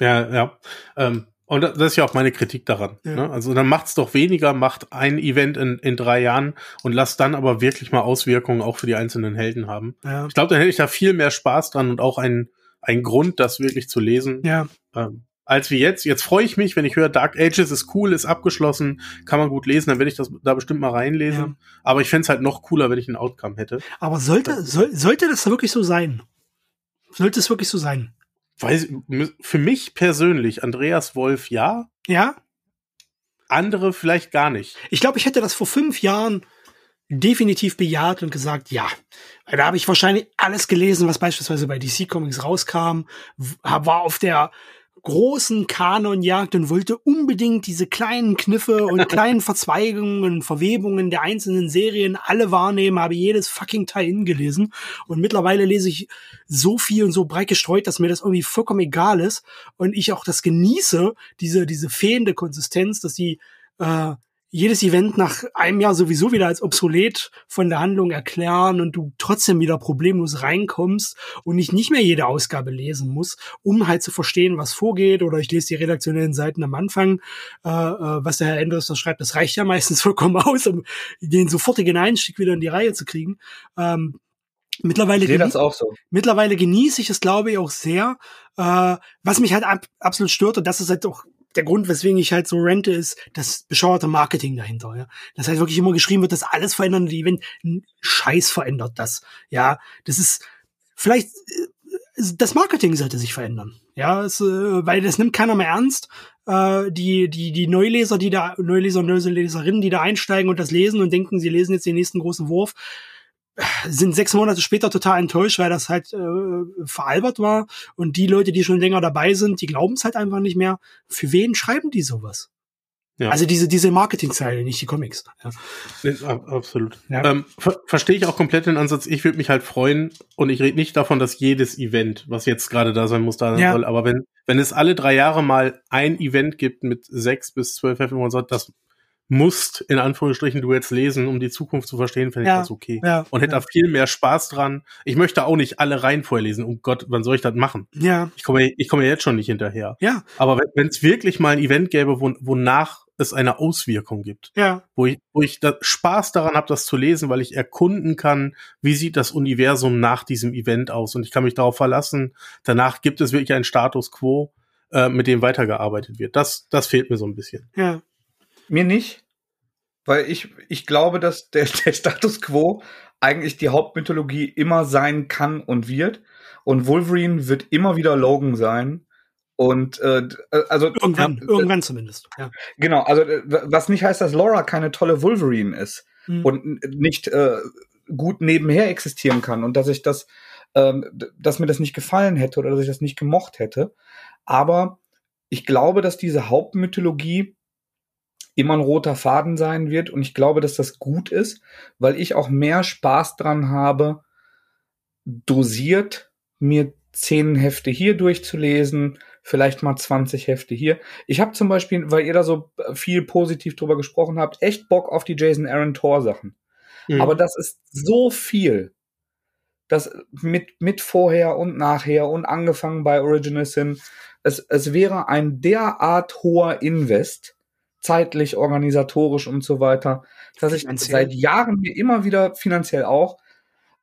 Ja, ja. Ähm, und das ist ja auch meine Kritik daran. Ja. Ne? Also dann macht's doch weniger, macht ein Event in, in drei Jahren und lasst dann aber wirklich mal Auswirkungen auch für die einzelnen Helden haben. Ja. Ich glaube, dann hätte ich da viel mehr Spaß dran und auch einen, einen Grund, das wirklich zu lesen, Ja, ähm, als wie jetzt. Jetzt freue ich mich, wenn ich höre, Dark Ages ist cool, ist abgeschlossen, kann man gut lesen, dann werde ich das da bestimmt mal reinlesen. Ja. Aber ich fände es halt noch cooler, wenn ich ein Outcome hätte. aber sollte, soll, sollte das wirklich so sein? Sollte es wirklich so sein? Weiß, für mich persönlich, Andreas Wolf ja, Ja? andere vielleicht gar nicht. Ich glaube, ich hätte das vor fünf Jahren definitiv bejaht und gesagt, ja. Weil da habe ich wahrscheinlich alles gelesen, was beispielsweise bei DC Comics rauskam, war auf der großen Kanonjagd und wollte unbedingt diese kleinen Kniffe und kleinen Verzweigungen und Verwebungen der einzelnen Serien alle wahrnehmen, habe jedes fucking Teil gelesen und mittlerweile lese ich so viel und so breit gestreut, dass mir das irgendwie vollkommen egal ist. Und ich auch das genieße, diese, diese fehlende Konsistenz, dass sie äh, jedes Event nach einem Jahr sowieso wieder als obsolet von der Handlung erklären und du trotzdem wieder problemlos reinkommst und ich nicht mehr jede Ausgabe lesen muss, um halt zu verstehen, was vorgeht oder ich lese die redaktionellen Seiten am Anfang, äh, äh, was der Herr Enders da schreibt, das reicht ja meistens vollkommen aus, um den sofortigen Einstieg wieder in die Reihe zu kriegen. Ähm, mittlerweile auch so. mittlerweile genieße ich es, glaube ich, auch sehr. Äh, was mich halt ab, absolut stört, und das ist halt auch der Grund, weswegen ich halt so rente, ist das bescheuerte Marketing dahinter. Ja? Das heißt wirklich immer geschrieben wird, dass alles verändernde Event, Scheiß verändert das. Ja, das ist vielleicht äh, das Marketing sollte sich verändern. Ja, es, äh, weil das nimmt keiner mehr ernst. Äh, die die die Neuleser, die da Neuleser, Neuleserinnen, die da einsteigen und das lesen und denken, sie lesen jetzt den nächsten großen Wurf, sind sechs Monate später total enttäuscht, weil das halt äh, veralbert war. Und die Leute, die schon länger dabei sind, die glauben es halt einfach nicht mehr. Für wen schreiben die sowas? Ja. Also diese, diese Marketingzeile, nicht die Comics. Ja. Nee, ab- Absolut. Ja. Ähm, ver Verstehe ich auch komplett den Ansatz. Ich würde mich halt freuen und ich rede nicht davon, dass jedes Event, was jetzt gerade da sein muss, da sein soll. Aber wenn, wenn es alle drei Jahre mal ein Event gibt mit sechs bis zwölf Heften, das musst, in Anführungsstrichen, du jetzt lesen, um die Zukunft zu verstehen, finde ich Ja, das okay. Ja, Und hätte ja. da viel mehr Spaß dran. Ich möchte auch nicht alle Reihen vorlesen. Um Gott, wann soll ich das machen? ja, Ich komme, ich komme ja jetzt schon nicht hinterher. ja, Aber wenn es wirklich mal ein Event gäbe, wo, wonach es eine Auswirkung gibt, ja, wo ich, wo ich da Spaß daran habe, das zu lesen, weil ich erkunden kann, wie sieht das Universum nach diesem Event aus. Und ich kann mich darauf verlassen, danach gibt es wirklich einen Status quo, äh, mit dem weitergearbeitet wird. Das, das fehlt mir so ein bisschen. ja. Mir nicht, weil ich, ich glaube, dass der, der Status quo eigentlich die Hauptmythologie immer sein kann und wird. Und Wolverine wird immer wieder Logan sein. Und äh, äh, also Irgendwann, äh, irgendwann zumindest. Ja. genau, also äh, was nicht heißt, dass Laura keine tolle Wolverine ist Hm. und nicht äh, gut nebenher existieren kann und dass ich das, ähm, dass mir das nicht gefallen hätte oder dass ich das nicht gemocht hätte. Aber ich glaube, dass diese Hauptmythologie immer ein roter Faden sein wird und ich glaube, dass das gut ist, weil ich auch mehr Spaß dran habe, dosiert mir zehn Hefte hier durchzulesen, vielleicht mal 20 Hefte hier. Ich habe zum Beispiel, weil ihr da so viel positiv drüber gesprochen habt, echt Bock auf die Jason Aaron Thor Sachen. Mhm. Aber das ist so viel. Das mit, mit vorher und nachher und angefangen bei Original Sin. Es, es wäre ein derart hoher Invest, zeitlich, organisatorisch und so weiter, dass ich Finanziell. seit Jahren mir immer wieder finanziell auch,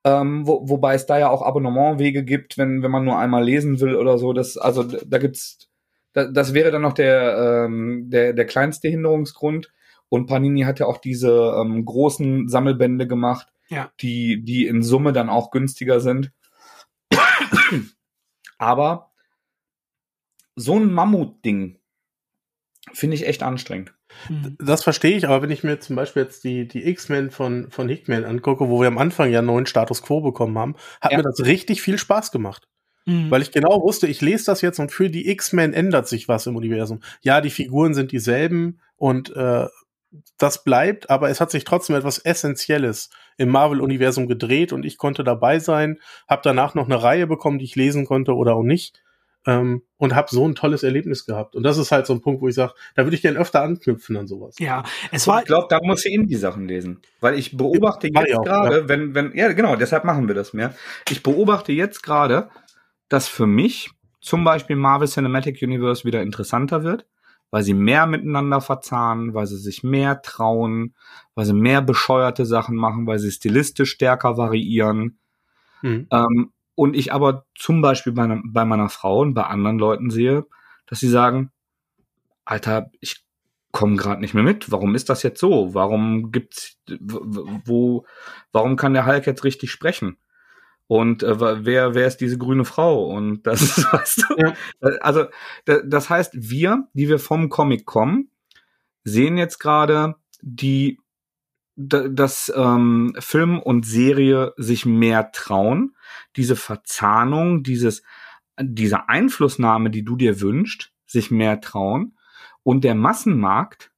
ähm, wo, wobei es da ja auch Abonnementwege gibt, wenn, wenn man nur einmal lesen will oder so. Das, also da gibt's, da, das wäre dann noch der, ähm, der, der kleinste Hinderungsgrund. Und Panini hat ja auch diese ähm, großen Sammelbände gemacht, Ja. die, die in Summe dann auch günstiger sind. Aber so ein Mammutding finde ich echt anstrengend. Hm. Das verstehe ich, aber wenn ich mir zum Beispiel jetzt die, die X-Men von, von Hickman angucke, wo wir am Anfang ja einen neuen Status Quo bekommen haben, hat Ja. mir das richtig viel Spaß gemacht. Hm. Weil ich genau wusste, ich lese das jetzt und für die X-Men ändert sich was im Universum. Ja, die Figuren sind dieselben und äh, das bleibt, aber es hat sich trotzdem etwas Essentielles im Marvel-Universum gedreht und ich konnte dabei sein, habe danach noch eine Reihe bekommen, die ich lesen konnte oder auch nicht ähm, und habe so ein tolles Erlebnis gehabt. Und das ist halt so ein Punkt, wo ich sage, da würde ich gerne öfter anknüpfen an sowas. ja, es war, Ich glaube, da muss ich Indie-Sachen lesen. Weil ich beobachte ich jetzt gerade, wenn, wenn, ja, genau, deshalb machen wir das mehr. Ich beobachte jetzt gerade, dass für mich zum Beispiel Marvel Cinematic Universe wieder interessanter wird, weil sie mehr miteinander verzahnen, weil sie sich mehr trauen, weil sie mehr bescheuerte Sachen machen, weil sie stilistisch stärker variieren. Hm. Ähm, und ich aber zum Beispiel bei, ne- bei meiner Frau und bei anderen Leuten sehe, dass sie sagen, Alter, ich komme gerade nicht mehr mit. Warum ist das jetzt so? Warum gibt's wo? Warum kann der Hulk jetzt richtig sprechen? Und äh, wer wer ist diese grüne Frau? Und das ist weißt du, Ja. also da- das heißt, wir, die wir vom Comic kommen, sehen jetzt gerade die dass ähm, Film und Serie sich mehr trauen, diese Verzahnung, dieses, diese Einflussnahme, die du dir wünschst, sich mehr trauen. Und der Massenmarkt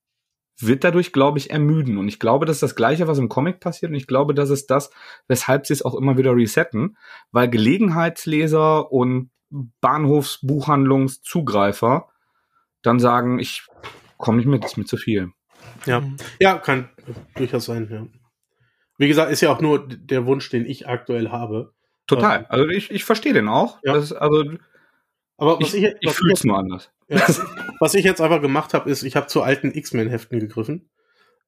wird dadurch, glaube ich, ermüden. Und ich glaube, das ist das Gleiche, was im Comic passiert. Und ich glaube, das ist das, weshalb sie es auch immer wieder resetten, weil Gelegenheitsleser und Bahnhofsbuchhandlungszugreifer dann sagen, ich komme nicht mit, ist mir zu viel. Ja. Hm. Ja, kann durchaus sein, ja. Wie gesagt, ist ja auch nur der Wunsch, den ich aktuell habe. Total. Also ich, ich verstehe den auch. Ja. Das also Aber was ich, ich, ich fühle es nur anders. ja, was ich jetzt einfach gemacht habe, ist, ich habe zu alten X-Men-Heften gegriffen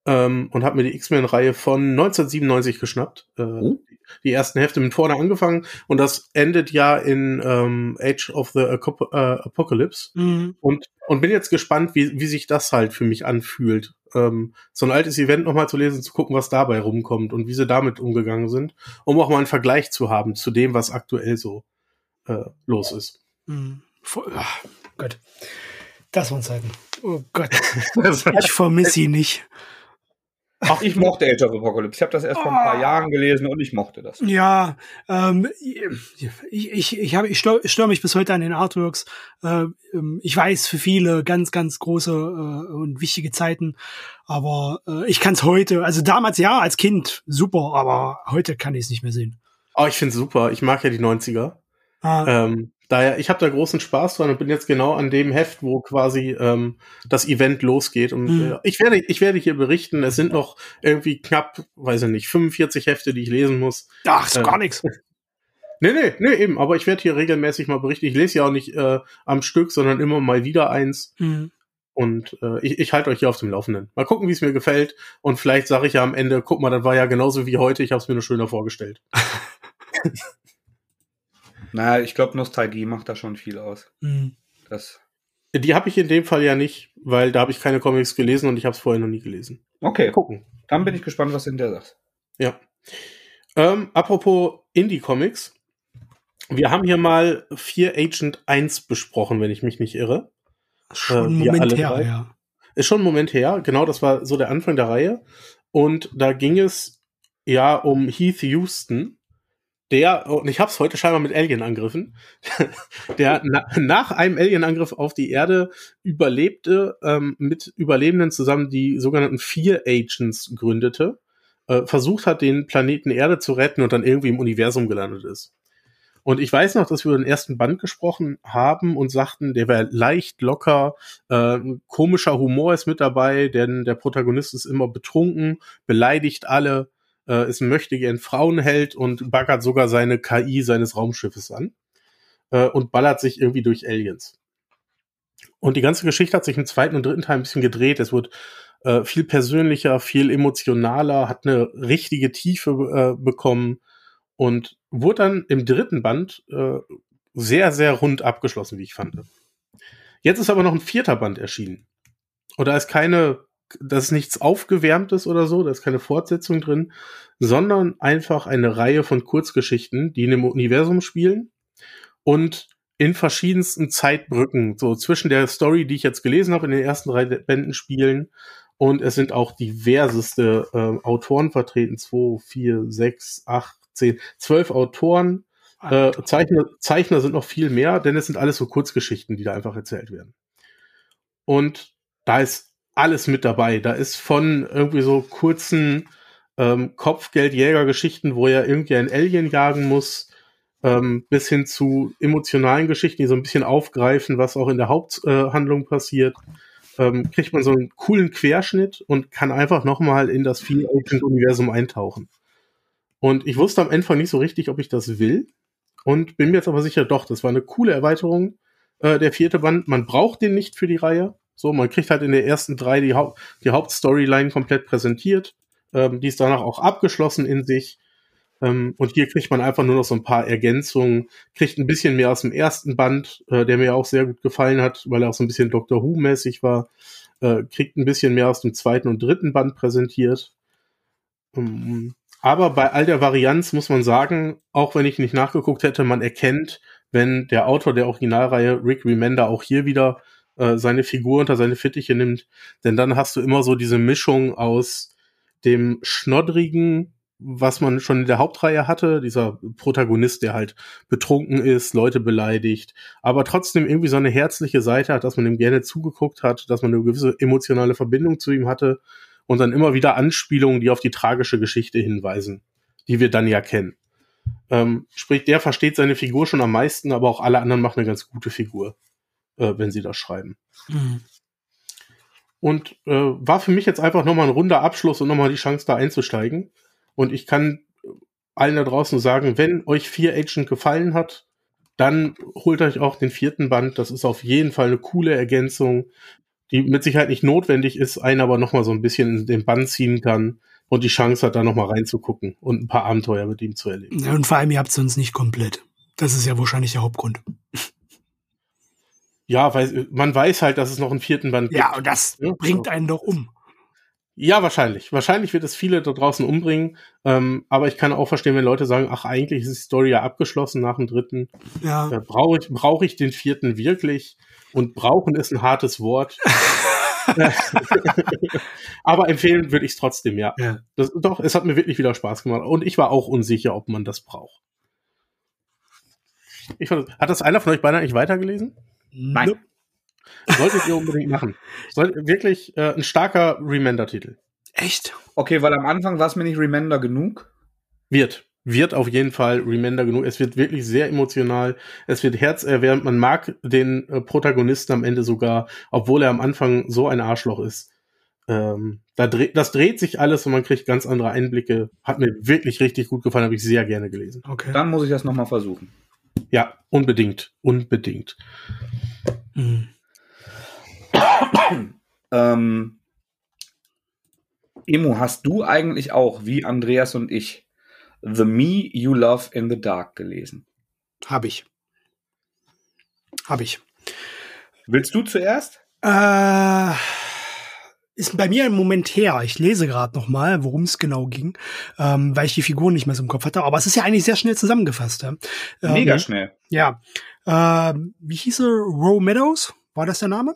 ähm, und habe mir die X-Men-Reihe von 1997 geschnappt. Äh, Oh. Die ersten Hefte mit vorne angefangen und das endet ja in ähm, Age of the Acop äh, Apocalypse. Hm. Und, und bin jetzt gespannt, wie, wie sich das halt für mich anfühlt. Ähm, so ein altes Event nochmal zu lesen, zu gucken, was dabei rumkommt und wie sie damit umgegangen sind, um auch mal einen Vergleich zu haben zu dem, was aktuell so äh, los ist. Hm. Vor- ah, Gott. Das waren Zeiten. Oh Gott. Ich vermisse sie nicht. Ach, ich mochte Age of Apocalypse. Ich habe das erst vor ein paar Ah. Jahren gelesen und ich mochte das. Ja, ähm, ich, ich, ich, hab, ich störe stör mich bis heute an den Artworks. Äh, ähm, ich weiß für viele ganz, ganz große äh, und wichtige Zeiten, aber äh, ich kann es heute, also damals ja, als Kind super, aber heute kann ich es nicht mehr sehen. Oh, ich finde super. Ich mag ja die 90er. Ah, Ähm, Daher, ich habe da großen Spaß dran und bin jetzt genau an dem Heft, wo quasi ähm, das Event losgeht. Und Mhm. äh, ich werde, ich werde hier berichten. Es sind noch irgendwie knapp, weiß ich nicht, 45 Hefte, die ich lesen muss. Ach, ist Äh, gar nichts. Nee, nee, nee, eben. Aber ich werde hier regelmäßig mal berichten. Ich lese ja auch nicht äh, am Stück, sondern immer mal wieder eins. Mhm. Und äh, ich, ich halte euch hier auf dem Laufenden. Mal gucken, wie es mir gefällt. Und vielleicht sage ich ja am Ende, guck mal, das war ja genauso wie heute. Ich habe es mir nur schöner vorgestellt. Naja, ich glaube, Nostalgie macht da schon viel aus. Mhm. Das. Die habe ich in dem Fall ja nicht, weil da habe ich keine Comics gelesen und ich habe es vorher noch nie gelesen. Okay, Gucken. dann bin ich gespannt, was du in der sagst. Ja. Ähm, apropos Indie-Comics. Wir haben hier mal 4 Agent 1 besprochen, wenn ich mich nicht irre. Schon ein wir Moment alle her, drei. ja. Ist schon ein Moment her. Genau, das war so der Anfang der Reihe. Und da ging es ja um Heath Houston, der, und ich habe es heute scheinbar mit Alien-Angriffen, der na, nach einem Alien-Angriff auf die Erde überlebte, ähm, mit Überlebenden zusammen die sogenannten Vier Agents gründete, äh, versucht hat, den Planeten Erde zu retten und dann irgendwie im Universum gelandet ist. Und ich weiß noch, dass wir über den ersten Band gesprochen haben und sagten, der wäre leicht locker, äh, komischer Humor ist mit dabei, denn der Protagonist ist immer betrunken, beleidigt alle, äh, ist ein möchtegern Frauenheld und baggert sogar seine KI seines Raumschiffes an äh, und ballert sich irgendwie durch Aliens. Und die ganze Geschichte hat sich im zweiten und dritten Teil ein bisschen gedreht. Es wird äh, viel persönlicher, viel emotionaler, hat eine richtige Tiefe äh, bekommen und wurde dann im dritten Band äh, sehr, sehr rund abgeschlossen, wie ich fand. Jetzt ist aber noch ein vierter Band erschienen. Und da ist keine, da ist nichts Aufgewärmtes oder so, da ist keine Fortsetzung drin, sondern einfach eine Reihe von Kurzgeschichten, die in dem Universum spielen und in verschiedensten Zeitbrücken, so zwischen der Story, die ich jetzt gelesen habe, in den ersten drei Bänden spielen. Und es sind auch diverseste äh, Autoren vertreten. Zwei, vier, sechs, acht, zehn, zwölf Autoren. Äh, Zeichner, Zeichner sind noch viel mehr, denn es sind alles so Kurzgeschichten, die da einfach erzählt werden. Und da ist alles mit dabei. Da ist von irgendwie so kurzen ähm, Kopfgeldjäger-Geschichten, wo er irgendwie ein Alien jagen muss, ähm, bis hin zu emotionalen Geschichten, die so ein bisschen aufgreifen, was auch in der Haupthandlung passiert. Ähm, kriegt man so einen coolen Querschnitt und kann einfach nochmal in das Field Agent Universum eintauchen. Und ich wusste am Anfang nicht so richtig, ob ich das will. Und bin mir jetzt aber sicher, doch, das war eine coole Erweiterung. Äh, der vierte Band, man braucht den nicht für die Reihe. So, man kriegt halt in der ersten drei die, Haupt die Hauptstoryline komplett präsentiert. Ähm, die ist danach auch abgeschlossen in sich. Ähm, und hier kriegt man einfach nur noch so ein paar Ergänzungen, kriegt ein bisschen mehr aus dem ersten Band, äh, der mir auch sehr gut gefallen hat, weil er auch so ein bisschen Doctor Who-mäßig war. Äh, kriegt ein bisschen mehr aus dem zweiten und dritten Band präsentiert. Ähm, aber bei all der Varianz muss man sagen, auch wenn ich nicht nachgeguckt hätte, man erkennt, wenn der Autor der Originalreihe, Rick Remender, auch hier wieder äh, seine Figur unter seine Fittiche nimmt. Denn dann hast du immer so diese Mischung aus dem schnoddrigen, was man schon in der Hauptreihe hatte, dieser Protagonist, der halt betrunken ist, Leute beleidigt, aber trotzdem irgendwie so eine herzliche Seite hat, dass man ihm gerne zugeguckt hat, dass man eine gewisse emotionale Verbindung zu ihm hatte und dann immer wieder Anspielungen, die auf die tragische Geschichte hinweisen, die wir dann ja kennen. Ähm, sprich, der versteht seine Figur schon am meisten, aber auch alle anderen machen eine ganz gute Figur, äh, wenn sie das schreiben. Mhm. Und äh, war für mich jetzt einfach nochmal ein runder Abschluss und nochmal die Chance, da einzusteigen. Und ich kann allen da draußen sagen, wenn euch vier Agent gefallen hat, dann holt euch auch den vierten Band. Das ist auf jeden Fall eine coole Ergänzung, die mit Sicherheit nicht notwendig ist, einen aber nochmal so ein bisschen in den Bann ziehen kann und die Chance hat, da nochmal reinzugucken und ein paar Abenteuer mit ihm zu erleben. Ja, und vor allem, ihr habt es uns nicht komplett. Das ist ja wahrscheinlich der Hauptgrund. Ja, weil man weiß halt, dass es noch einen vierten Band gibt. Ja, und das Ja, bringt so. einen doch um. Ja, wahrscheinlich. Wahrscheinlich wird es viele da draußen umbringen. Ähm, aber ich kann auch verstehen, wenn Leute sagen, ach, eigentlich ist die Story ja abgeschlossen nach dem dritten. Ja. Äh, Brauche ich, brauche ich den vierten wirklich? Und brauchen ist ein hartes Wort. aber empfehlen würde ich es trotzdem, ja. ja. Das, doch, es hat mir wirklich wieder Spaß gemacht. Und ich war auch unsicher, ob man das braucht. Ich fand, hat das einer von euch beide eigentlich weitergelesen? Nein. Nope. Solltet ihr unbedingt machen. Soll, wirklich äh, ein starker Remender-Titel. Echt? Okay, weil am Anfang war es mir nicht Remender genug. Wird. wird auf jeden Fall Remender genug. Es wird wirklich sehr emotional. Es wird herzerwärmend. Man mag den äh, Protagonisten am Ende sogar, obwohl er am Anfang so ein Arschloch ist. Ähm, da dreht, das dreht sich alles und man kriegt ganz andere Einblicke. Hat mir wirklich richtig gut gefallen, habe ich sehr gerne gelesen. Okay. Dann muss ich das nochmal versuchen. Ja, unbedingt. Unbedingt. Mhm. ähm, Emo, hast du eigentlich auch, wie Andreas und ich, The Me You Love in the Dark gelesen? Habe ich. Habe ich. Willst du zuerst? Äh, ist bei mir ein Moment her. Ich lese gerade noch mal, worum es genau ging, ähm, weil ich die Figuren nicht mehr so im Kopf hatte. Aber es ist ja eigentlich sehr schnell zusammengefasst. Ja? Ähm, Mega schnell. Ja. Äh, wie hieß er? Roe Meadows? War das der Name?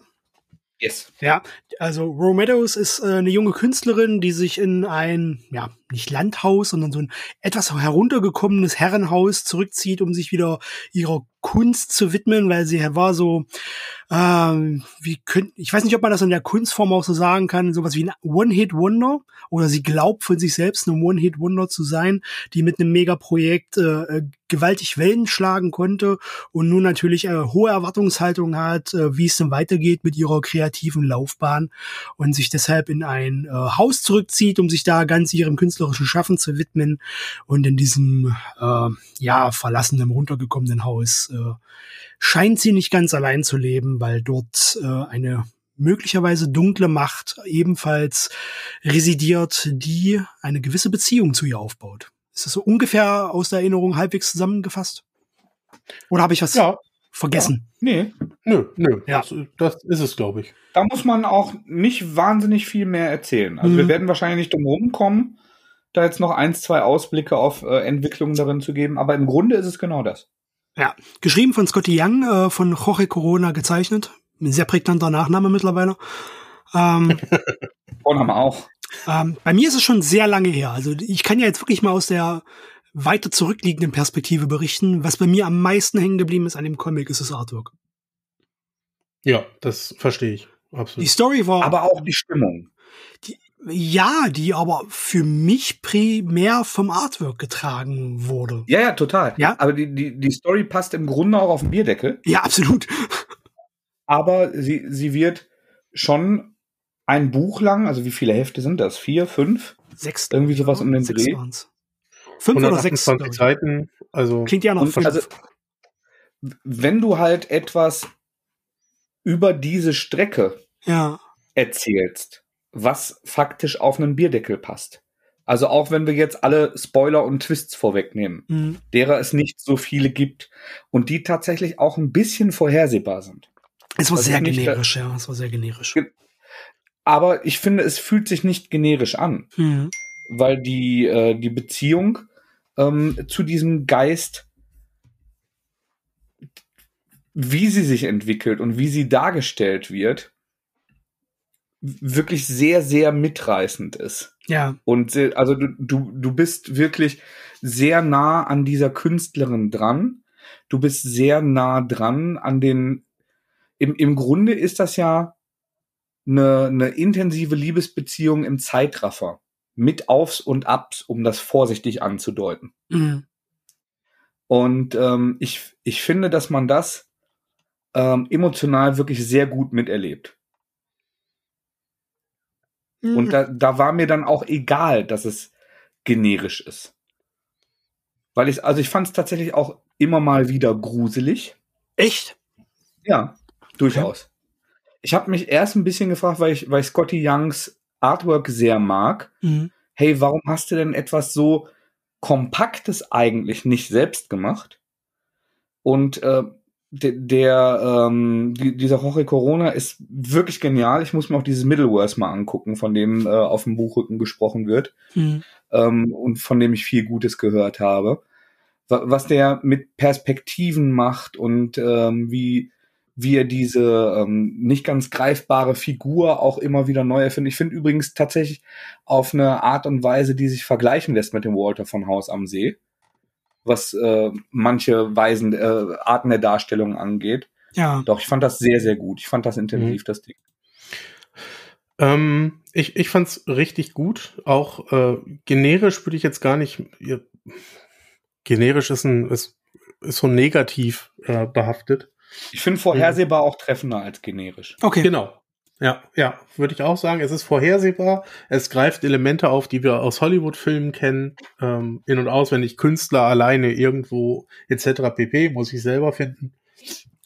Yes. Ja, also Roe Meadows ist äh, eine junge Künstlerin, die sich in ein, ja, nicht Landhaus, sondern so ein etwas heruntergekommenes Herrenhaus zurückzieht, um sich wieder ihrer Kunst zu widmen, weil sie war so, ähm, wie könnt, ich weiß nicht, ob man das in der Kunstform auch so sagen kann, sowas wie ein One-Hit-Wonder oder sie glaubt von sich selbst ein One-Hit-Wonder zu sein, die mit einem Megaprojekt äh, äh, gewaltig Wellen schlagen konnte und nun natürlich äh, hohe Erwartungshaltung hat, äh, wie es denn weitergeht mit ihrer kreativen Laufbahn und sich deshalb in ein äh, Haus zurückzieht, um sich da ganz ihrem künstlerischen Schaffen zu widmen und in diesem äh, ja verlassenen, runtergekommenen Haus äh, scheint sie nicht ganz allein zu leben, weil dort äh, eine möglicherweise dunkle Macht ebenfalls residiert, die eine gewisse Beziehung zu ihr aufbaut. Ist das so ungefähr aus der Erinnerung halbwegs zusammengefasst? Oder habe ich was ja. vergessen? Ja. Nee. Nö, nö. Ja. Das, das ist es, glaube ich. Da muss man auch nicht wahnsinnig viel mehr erzählen. Also mhm. wir werden wahrscheinlich nicht drum rumkommen, da jetzt noch eins, zwei Ausblicke auf äh, Entwicklungen darin zu geben, aber im Grunde ist es genau das. Ja, geschrieben von Scotty Young, äh, von Jorge Corona gezeichnet. Ein sehr prägnanter Nachname mittlerweile. Ähm, Vorname auch. Ähm, bei mir ist es schon sehr lange her. Also ich kann ja jetzt wirklich mal aus der weiter zurückliegenden Perspektive berichten. Was bei mir am meisten hängen geblieben ist an dem Comic, ist das Artwork. Ja, das verstehe ich. Absolut. Die Story war. Aber auch die Stimmung. Die, ja, die aber für mich primär vom Artwork getragen wurde. Ja, ja, total. Ja, aber die, die, die Story passt im Grunde auch auf den Bierdeckel. Ja, absolut. Aber sie, sie wird schon ein Buch lang, also wie viele Hefte sind das? Vier, fünf? Sechs. Irgendwie sowas um den Dreh. Waren's. Fünf oder sechs. Seiten, also. Klingt ja noch fünf. Also, wenn du halt etwas über diese Strecke ja. erzählst, was faktisch auf einen Bierdeckel passt. Also auch wenn wir jetzt alle Spoiler und Twists vorwegnehmen, mhm. derer es nicht so viele gibt und die tatsächlich auch ein bisschen vorhersehbar sind. Es war also sehr generisch, ja, es war sehr generisch. Aber ich finde, es fühlt sich nicht generisch an, mhm. weil die, äh, die Beziehung ähm, zu diesem Geist, wie sie sich entwickelt und wie sie dargestellt wird, wirklich sehr, sehr mitreißend ist. Ja. Und also du, du, du bist wirklich sehr nah an dieser Künstlerin dran. Du bist sehr nah dran an den. Im, im Grunde ist das ja eine, eine intensive Liebesbeziehung im Zeitraffer. Mit Aufs und Abs, um das vorsichtig anzudeuten. Mhm. Und ähm, ich, ich finde, dass man das ähm, emotional wirklich sehr gut miterlebt. Mhm. Und da, da war mir dann auch egal, dass es generisch ist. Weil ich, also ich fand es tatsächlich auch immer mal wieder gruselig. Echt? Ja, durchaus. Okay. Ich habe mich erst ein bisschen gefragt, weil ich, weil ich Scotty Youngs Artwork sehr mag. Mhm. Hey, warum hast du denn etwas so Kompaktes eigentlich nicht selbst gemacht? Und äh, der, der ähm, die, dieser Jorge Corona ist wirklich genial. Ich muss mir auch dieses Middleworth mal angucken, von dem äh, auf dem Buchrücken gesprochen wird mhm. ähm, und von dem ich viel Gutes gehört habe. Was der mit Perspektiven macht und ähm, wie wie er diese ähm, nicht ganz greifbare Figur auch immer wieder neu erfindet. Ich finde übrigens tatsächlich auf eine Art und Weise, die sich vergleichen lässt mit dem Walter von Haus am See was äh, manche Weisen, äh, Arten der Darstellung angeht. Ja. Doch, ich fand das sehr, sehr gut. Ich fand das intensiv, mhm. das Ding. Ähm, ich ich fand es richtig gut. Auch äh, generisch würde ich jetzt gar nicht. generisch ist ein, ist, ist so negativ äh, behaftet. Ich finde vorhersehbar auch treffender als generisch. Okay. Genau. Ja, ja, würde ich auch sagen. Es ist vorhersehbar. Es greift Elemente auf, die wir aus Hollywood-Filmen kennen, ähm, in- und auswendig. Künstler alleine irgendwo etc. pp. Muss ich selber finden.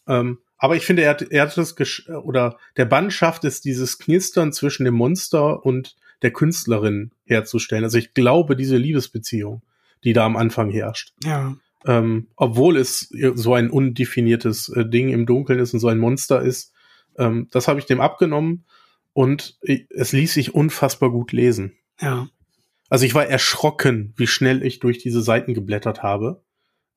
Ähm, aber ich finde, er hat, er hat das gesch oder der Band schafft es, dieses Knistern zwischen dem Monster und der Künstlerin herzustellen. Also ich glaube, diese Liebesbeziehung, die da am Anfang herrscht. Ja. Ähm, obwohl es so ein undefiniertes äh, Ding im Dunkeln ist und so ein Monster ist, ähm, das habe ich dem abgenommen und es ließ sich unfassbar gut lesen. Ja. Also ich war erschrocken, wie schnell ich durch diese Seiten geblättert habe.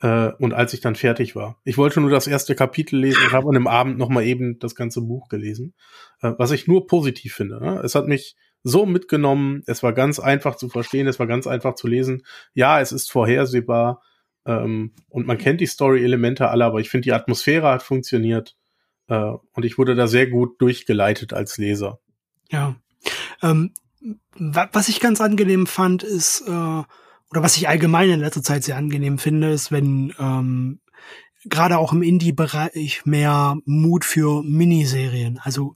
Äh, und als ich dann fertig war. Ich wollte nur das erste Kapitel lesen und habe an dem Abend noch mal eben das ganze Buch gelesen. Äh, was ich nur positiv finde. Ne? Es hat mich so mitgenommen. Es war ganz einfach zu verstehen. Es war ganz einfach zu lesen. Ja, es ist vorhersehbar. Ähm, und man kennt die Story-Elemente alle, aber ich finde, die Atmosphäre hat funktioniert. Äh, und ich wurde da sehr gut durchgeleitet als Leser. Ja. Ähm, wa was ich ganz angenehm fand, ist, äh, oder was ich allgemein in letzter Zeit sehr angenehm finde, ist, wenn ähm, gerade auch im Indie-Bereich mehr Mut für Miniserien, also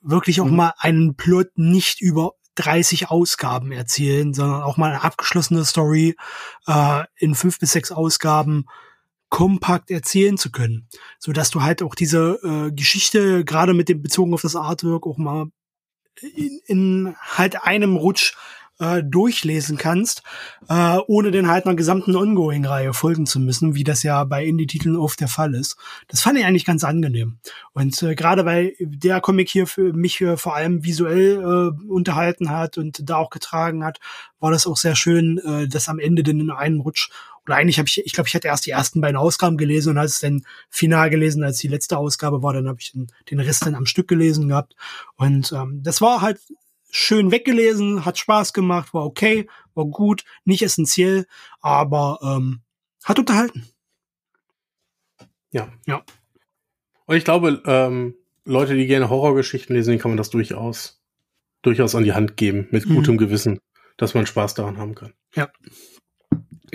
wirklich auch Mhm. mal einen Plot nicht über 30 Ausgaben erzählen, sondern auch mal eine abgeschlossene Story äh, in fünf bis sechs Ausgaben kompakt erzählen zu können, so dass du halt auch diese äh, Geschichte gerade mit dem bezogen auf das Artwork auch mal in, in halt einem Rutsch äh, durchlesen kannst, äh, ohne den halt einer gesamten Ongoing-Reihe folgen zu müssen, wie das ja bei Indie-Titeln oft der Fall ist. Das fand ich eigentlich ganz angenehm. Und äh, gerade weil der Comic hier für mich äh, vor allem visuell äh, unterhalten hat und da auch getragen hat, war das auch sehr schön, äh, das am Ende dann in einem Rutsch oder eigentlich habe ich, ich glaube, ich hatte erst die ersten beiden Ausgaben gelesen und als es dann final gelesen, als die letzte Ausgabe war, dann habe ich den, den Rest dann am Stück gelesen gehabt. Und ähm, das war halt schön weggelesen, hat Spaß gemacht, war okay, war gut, nicht essentiell, aber ähm, hat unterhalten. Ja. Ja. Und ich glaube, ähm, Leute, die gerne Horrorgeschichten lesen, denen kann man das durchaus, durchaus an die Hand geben, mit Mhm. gutem Gewissen, dass man Spaß daran haben kann.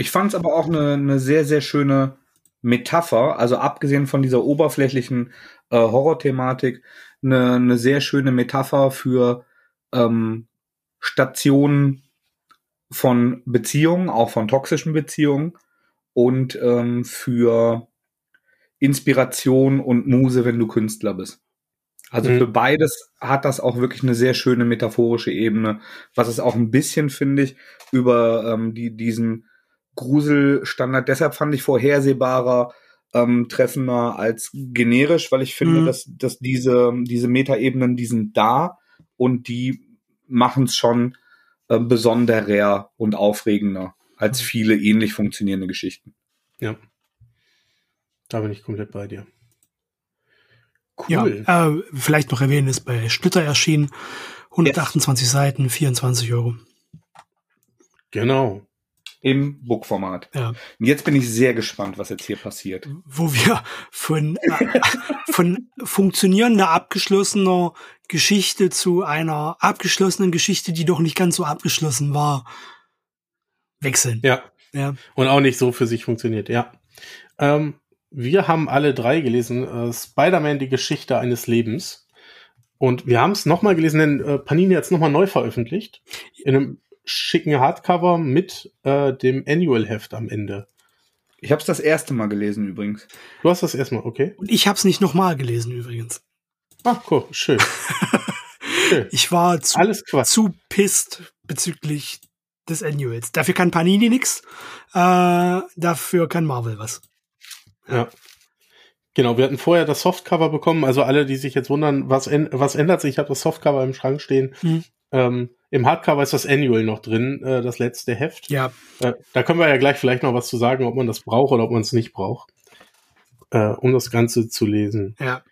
Ich fand es aber auch eine, eine sehr, sehr schöne Metapher, also abgesehen von dieser oberflächlichen äh, Horrorthematik, eine, eine sehr schöne Metapher für ähm, Stationen von Beziehungen, auch von toxischen Beziehungen und ähm, für Inspiration und Muse, wenn du Künstler bist. Also Mhm. für beides hat das auch wirklich eine sehr schöne metaphorische Ebene, was es auch ein bisschen, finde ich, über ähm, die, diesen Gruselstandard, deshalb fand ich vorhersehbarer, ähm, treffender als generisch, weil ich finde, Mhm. dass, dass diese, diese Metaebenen, die sind da und die machen es schon äh, besonderer und aufregender als viele ähnlich funktionierende Geschichten. Ja. Da bin ich komplett bei dir. Cool. Ja, äh, vielleicht noch erwähnen, ist bei Splitter erschienen. 128 Seiten, 24 Euro. Genau. Im Bookformat. Ja. Und jetzt bin ich sehr gespannt, was jetzt hier passiert. Wo wir von, äh, von funktionierender, abgeschlossener Geschichte zu einer abgeschlossenen Geschichte, die doch nicht ganz so abgeschlossen war, wechseln. Ja. Ja. Und auch nicht so für sich funktioniert, ja. Ähm, wir haben alle drei gelesen, äh, Spider-Man, die Geschichte eines Lebens. Und wir haben es nochmal gelesen, denn äh, Panini hat es nochmal neu veröffentlicht. In einem schicken Hardcover mit äh, dem Annual-Heft am Ende. Ich habe es das erste Mal gelesen übrigens. Du hast das erstmal, okay? Und ich habe es nicht nochmal gelesen übrigens. Ah, cool, schön. schön. Ich war zu, Alles Quatsch. zu pisst bezüglich des Annuals. Dafür kann Panini nix. Äh, dafür kann Marvel was. Ja. Genau, wir hatten vorher das Softcover bekommen, also alle, die sich jetzt wundern, was, was ändert sich, ich habe das Softcover im Schrank stehen. Hm. Ähm, Im Hardcover ist das Annual noch drin, äh, das letzte Heft. Ja, Äh, da können wir ja gleich vielleicht noch was zu sagen, ob man das braucht oder ob man es nicht braucht, äh, um das Ganze zu lesen. ja.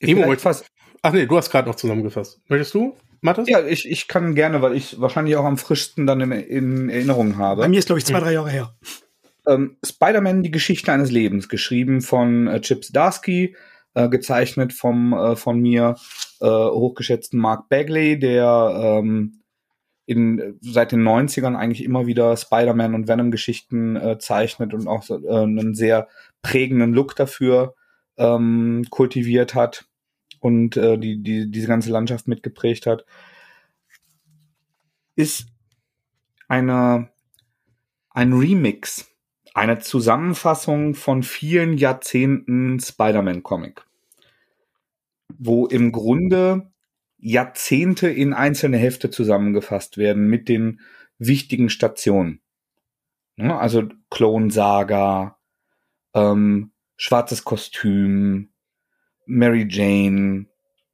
Emo, fast, Ach nee, du hast gerade noch zusammengefasst. Möchtest du, Mathis? ja, ich, ich kann gerne, weil ich wahrscheinlich auch am frischsten dann in, in Erinnerung habe. Bei mir ist, glaube ich, zwei, drei Jahre her. ähm, Spider-Man, die Geschichte eines Lebens, geschrieben von äh, Chip Zdarsky, äh, gezeichnet vom äh, von mir äh, hochgeschätzten Mark Bagley, der ähm, in, seit den 90ern eigentlich immer wieder Spider-Man und Venom-Geschichten äh, zeichnet und auch äh, einen sehr prägenden Look dafür ähm, kultiviert hat und äh, die, die, diese ganze Landschaft mitgeprägt hat, ist eine, ein Remix, eine Zusammenfassung von vielen Jahrzehnten Spider-Man-Comic, wo im Grunde Jahrzehnte in einzelne Hefte zusammengefasst werden mit den wichtigen Stationen. Ne, also Clone Saga, ähm, schwarzes Kostüm, Mary Jane,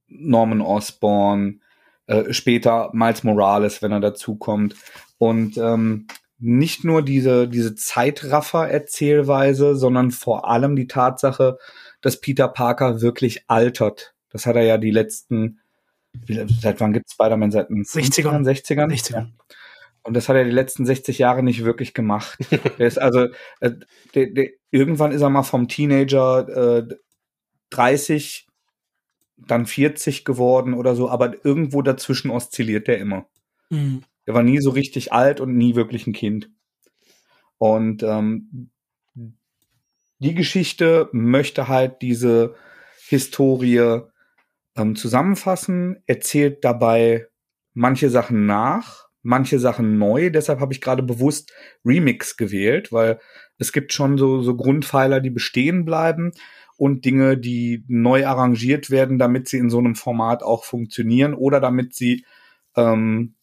Norman Osborn, äh, später Miles Morales, wenn er dazukommt. Und ähm, nicht nur diese, diese Zeitraffer-Erzählweise, sondern vor allem die Tatsache, dass Peter Parker wirklich altert. Das hat er ja die letzten, seit wann gibt es Spider-Man? Seit den 60ern, 60ern? 60ern. Und das hat er die letzten 60 Jahre nicht wirklich gemacht. der ist also, äh, der, der, irgendwann ist er mal vom Teenager äh, 30, dann 40 geworden oder so, aber irgendwo dazwischen oszilliert der immer. Mhm. Der war nie so richtig alt und nie wirklich ein Kind. Und ähm, die Geschichte möchte halt diese Historie ähm, zusammenfassen, erzählt dabei manche Sachen nach, manche Sachen neu. Deshalb habe ich gerade bewusst Remix gewählt, weil es gibt schon so, so Grundpfeiler, die bestehen bleiben und Dinge, die neu arrangiert werden, damit sie in so einem Format auch funktionieren oder damit sie ähm,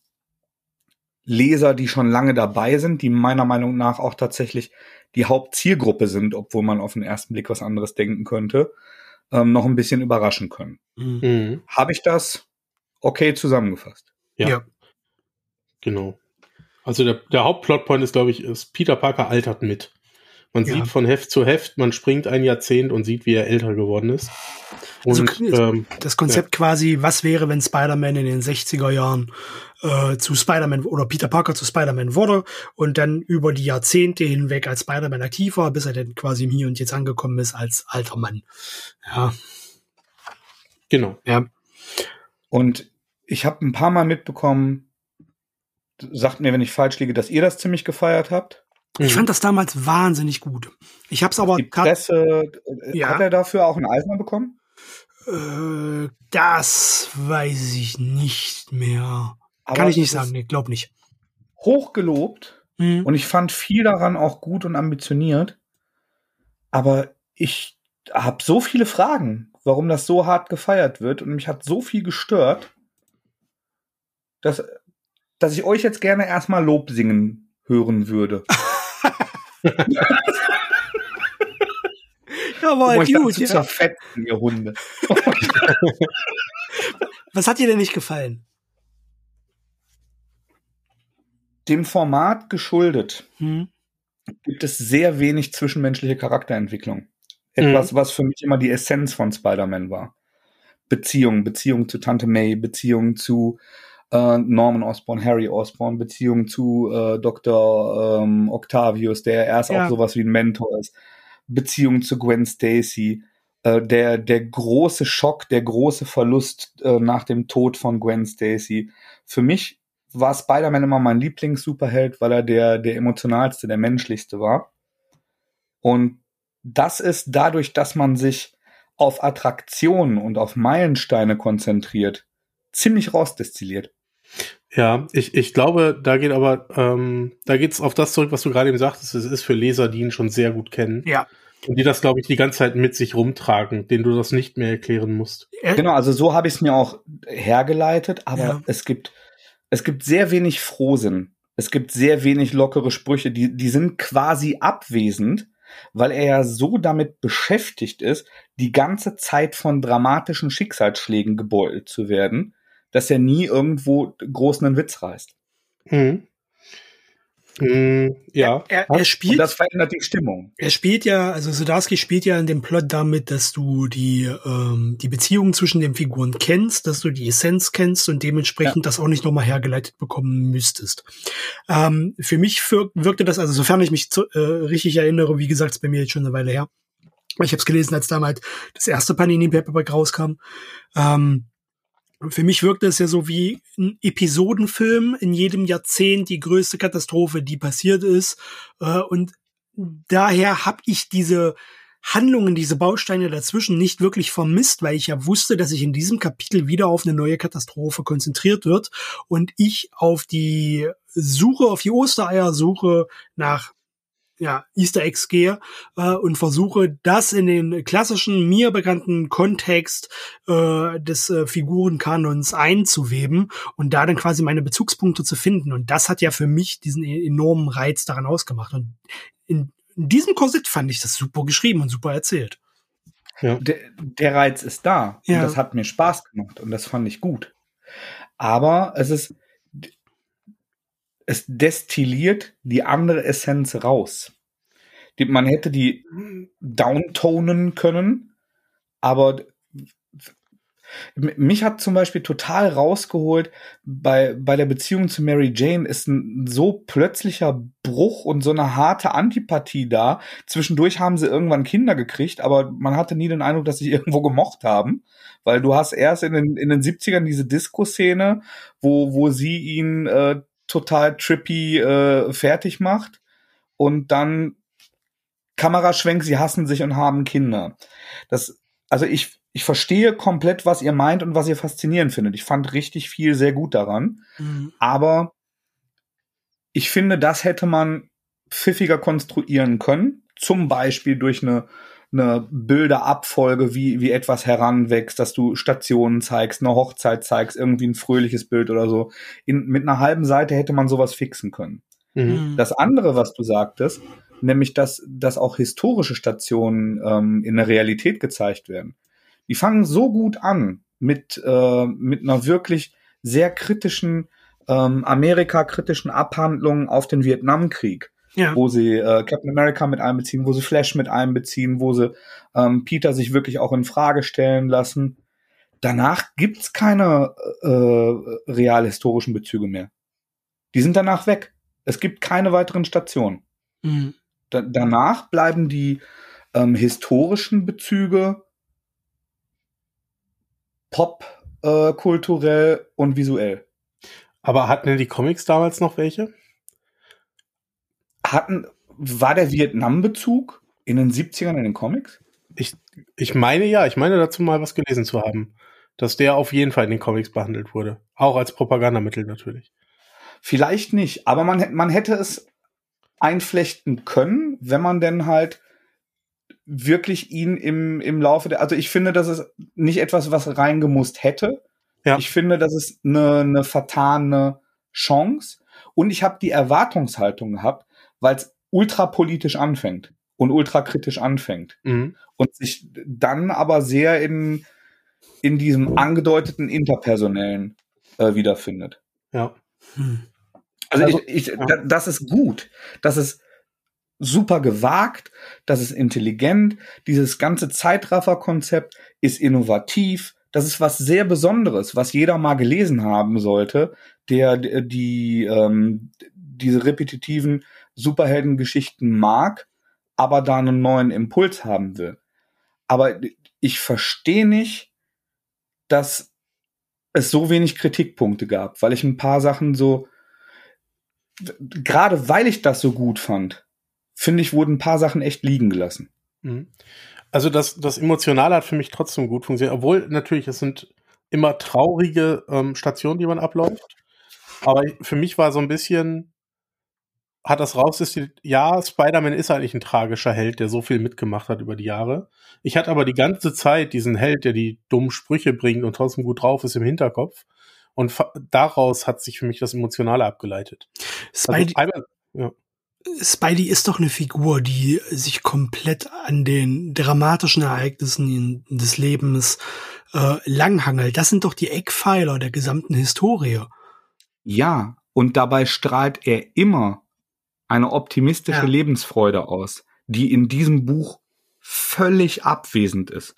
Leser, die schon lange dabei sind, die meiner Meinung nach auch tatsächlich die Hauptzielgruppe sind, obwohl man auf den ersten Blick was anderes denken könnte, ähm, noch ein bisschen überraschen können. Mhm. Mhm. Habe ich das okay zusammengefasst? Ja. Ja. Genau. Also der, der Hauptplotpoint ist, glaube ich, ist, Peter Parker altert mit. Man Ja. sieht von Heft zu Heft, man springt ein Jahrzehnt und sieht, wie er älter geworden ist. Und Also, ähm, Das Konzept quasi, was wäre, wenn Spider-Man in den 60er Jahren äh, zu Spider-Man oder Peter Parker zu Spider-Man wurde und dann über die Jahrzehnte hinweg als Spider-Man aktiv war, bis er dann quasi im Hier und Jetzt angekommen ist als alter Mann. Ja, genau. ja. Und ich habe ein paar Mal mitbekommen, sagt mir, wenn ich falsch liege, dass ihr das ziemlich gefeiert habt. Ich Mhm. fand das damals wahnsinnig gut. Ich habe es aber Die Presse, äh, Ja. hat er dafür auch einen Eisner bekommen? äh, das weiß ich nicht mehr. Aber Kann ich nicht sagen, nee, glaub nicht. Hochgelobt Mhm. und ich fand viel daran auch gut und ambitioniert. Aber ich habe so viele Fragen, warum das so hart gefeiert wird und mich hat so viel gestört, dass, dass ich euch jetzt gerne erstmal Lob singen hören würde. ja, Um war euch halt dann gut, zu ja. zerfetzen, ihr Hunde. Was hat dir denn nicht gefallen? Dem Format geschuldet Hm? gibt es sehr wenig zwischenmenschliche Charakterentwicklung. Etwas, was für mich immer die Essenz von Spider-Man war. Beziehung, Beziehung zu Tante May, Beziehung zu äh, Norman Osborn, Harry Osborn, Beziehung zu äh, Dr. Ähm, Octavius, der erst Ja. auch sowas wie ein Mentor ist. Beziehung zu Gwen Stacy, äh, der, der große Schock, der große Verlust äh, nach dem Tod von Gwen Stacy. Für mich war Spider-Man immer mein Lieblings-Superheld, weil er der, der emotionalste, der menschlichste war. Und das ist dadurch, dass man sich auf Attraktionen und auf Meilensteine konzentriert, ziemlich rausdestilliert. Ja, ich, ich glaube, da geht aber, ähm, da geht's auf das zurück, was du gerade eben sagtest. Es ist für Leser, die ihn schon sehr gut kennen. Ja. Und die das, glaube ich, die ganze Zeit mit sich rumtragen, denen du das nicht mehr erklären musst. Genau, also so habe ich es mir auch hergeleitet, aber Ja. es gibt es gibt sehr wenig Frohsinn. Es gibt sehr wenig lockere Sprüche, die die sind quasi abwesend, weil er ja so damit beschäftigt ist, die ganze Zeit von dramatischen Schicksalsschlägen gebeutelt zu werden, dass er nie irgendwo groß einen Witz reißt. Mhm. Mhm, ja. er, er Und spielt das verändert die Stimmung. Er spielt ja, also Sudarski spielt ja in dem Plot damit, dass du die, ähm, die Beziehung zwischen den Figuren kennst, dass du die Essenz kennst und dementsprechend das auch nicht nochmal hergeleitet bekommen müsstest. Ähm, für mich für, wirkte das, also sofern ich mich zu, äh, richtig erinnere, wie gesagt, ist bei mir jetzt schon eine Weile her. Ich habe es gelesen, als damals das erste Panini Paperback rauskam. Ähm, Für mich wirkt es ja so wie ein Episodenfilm, in jedem Jahrzehnt die größte Katastrophe, die passiert ist. Äh, und daher habe ich diese Handlungen, diese Bausteine dazwischen nicht wirklich vermisst, weil ich ja wusste, dass sich in diesem Kapitel wieder auf eine neue Katastrophe konzentriert wird und ich auf die Suche, auf die Ostereiersuche nach ja, Easter Eggs gehe äh, und versuche, das in den klassischen, mir bekannten Kontext äh, des äh, Figurenkanons einzuweben und da dann quasi meine Bezugspunkte zu finden. Und das hat ja für mich diesen e-, enormen Reiz daran ausgemacht. Und in in diesem Korsett fand ich das super geschrieben und super erzählt. Ja. Der, der Reiz ist da. Ja. Und das hat mir Spaß gemacht und das fand ich gut. Aber es ist, es destilliert die andere Essenz raus. Die, man hätte die downtonen können, aber mich hat zum Beispiel total rausgeholt, bei, bei der Beziehung zu Mary Jane ist ein so plötzlicher Bruch und so eine harte Antipathie da. Zwischendurch haben sie irgendwann Kinder gekriegt, aber man hatte nie den Eindruck, dass sie irgendwo gemocht haben. Weil du hast erst in den, in den 70ern diese Disco-Szene, wo, wo sie ihn äh, total trippy äh, fertig macht. Und dann Kameraschwenk, sie hassen sich und haben Kinder. Das, also ich, ich verstehe komplett, was ihr meint und was ihr faszinierend findet. Ich fand richtig viel sehr gut daran. Mhm. Aber ich finde, das hätte man pfiffiger konstruieren können. Zum Beispiel durch eine, eine Bilderabfolge, wie, wie etwas heranwächst, dass du Stationen zeigst, eine Hochzeit zeigst, irgendwie ein fröhliches Bild oder so. In, mit einer halben Seite hätte man sowas fixen können. Mhm. Das andere, was du sagtest, nämlich, dass, dass auch historische Stationen ähm, in der Realität gezeigt werden die fangen so gut an mit, äh, mit einer wirklich sehr kritischen, ähm, Amerika-kritischen Abhandlung auf den Vietnamkrieg. Ja. wo sie äh, Captain America mit einbeziehen, wo sie Flash mit einbeziehen, wo sie ähm, Peter sich wirklich auch in Frage stellen lassen. Danach gibt's keine äh, realhistorischen Bezüge mehr. Die sind danach weg. Es gibt keine weiteren Stationen. Mhm. Da danach bleiben die ähm, historischen Bezüge Pop, äh, kulturell und visuell. Aber hatten denn die Comics damals noch welche? Hatten, war der Vietnam-Bezug in den 70ern in den Comics? Ich, ich meine ja, ich meine dazu mal was gelesen zu haben, dass der auf jeden Fall in den Comics behandelt wurde. Auch als Propagandamittel natürlich. Vielleicht nicht, aber man, man hätte es einflechten können, wenn man denn halt wirklich ihn im, im Laufe der, also ich finde, das ist nicht etwas, was reingemusst hätte. Ja. Ich finde, das ist eine, eine vertane Chance. Und ich habe die Erwartungshaltung gehabt, weil es ultrapolitisch anfängt und ultrakritisch anfängt. Mhm. Und sich dann aber sehr in, in diesem angedeuteten Interpersonellen äh, wiederfindet. Ja. Hm. Also, also ich, ich, ja. das ist gut. Das ist super gewagt, das ist intelligent, dieses ganze Zeitraffer-Konzept ist innovativ, das ist was sehr Besonderes, was jeder mal gelesen haben sollte, der die ähm, diese repetitiven Superheldengeschichten mag, aber da einen neuen Impuls haben will. Aber ich verstehe nicht, dass es so wenig Kritikpunkte gab, weil ich ein paar Sachen so gerade weil ich das so gut fand, finde ich, wurden ein paar Sachen echt liegen gelassen. Mhm. Also das, das Emotionale hat für mich trotzdem gut funktioniert, obwohl natürlich es sind immer traurige ähm, Stationen, die man abläuft. Aber für mich war so ein bisschen, hat das raus, ist die, ja, Spider-Man ist eigentlich ein tragischer Held, der so viel mitgemacht hat über die Jahre. Ich hatte aber die ganze Zeit diesen Held, der die dummen Sprüche bringt und trotzdem gut drauf ist im Hinterkopf. Und daraus hat sich für mich das Emotionale abgeleitet. Also Spidey, also einmal, ja. Spidey ist doch eine Figur, die sich komplett an den dramatischen Ereignissen des Lebens äh, langhangelt. Das sind doch die Eckpfeiler der gesamten Historie. Ja, und dabei strahlt er immer eine optimistische ja. Lebensfreude aus, die in diesem Buch völlig abwesend ist,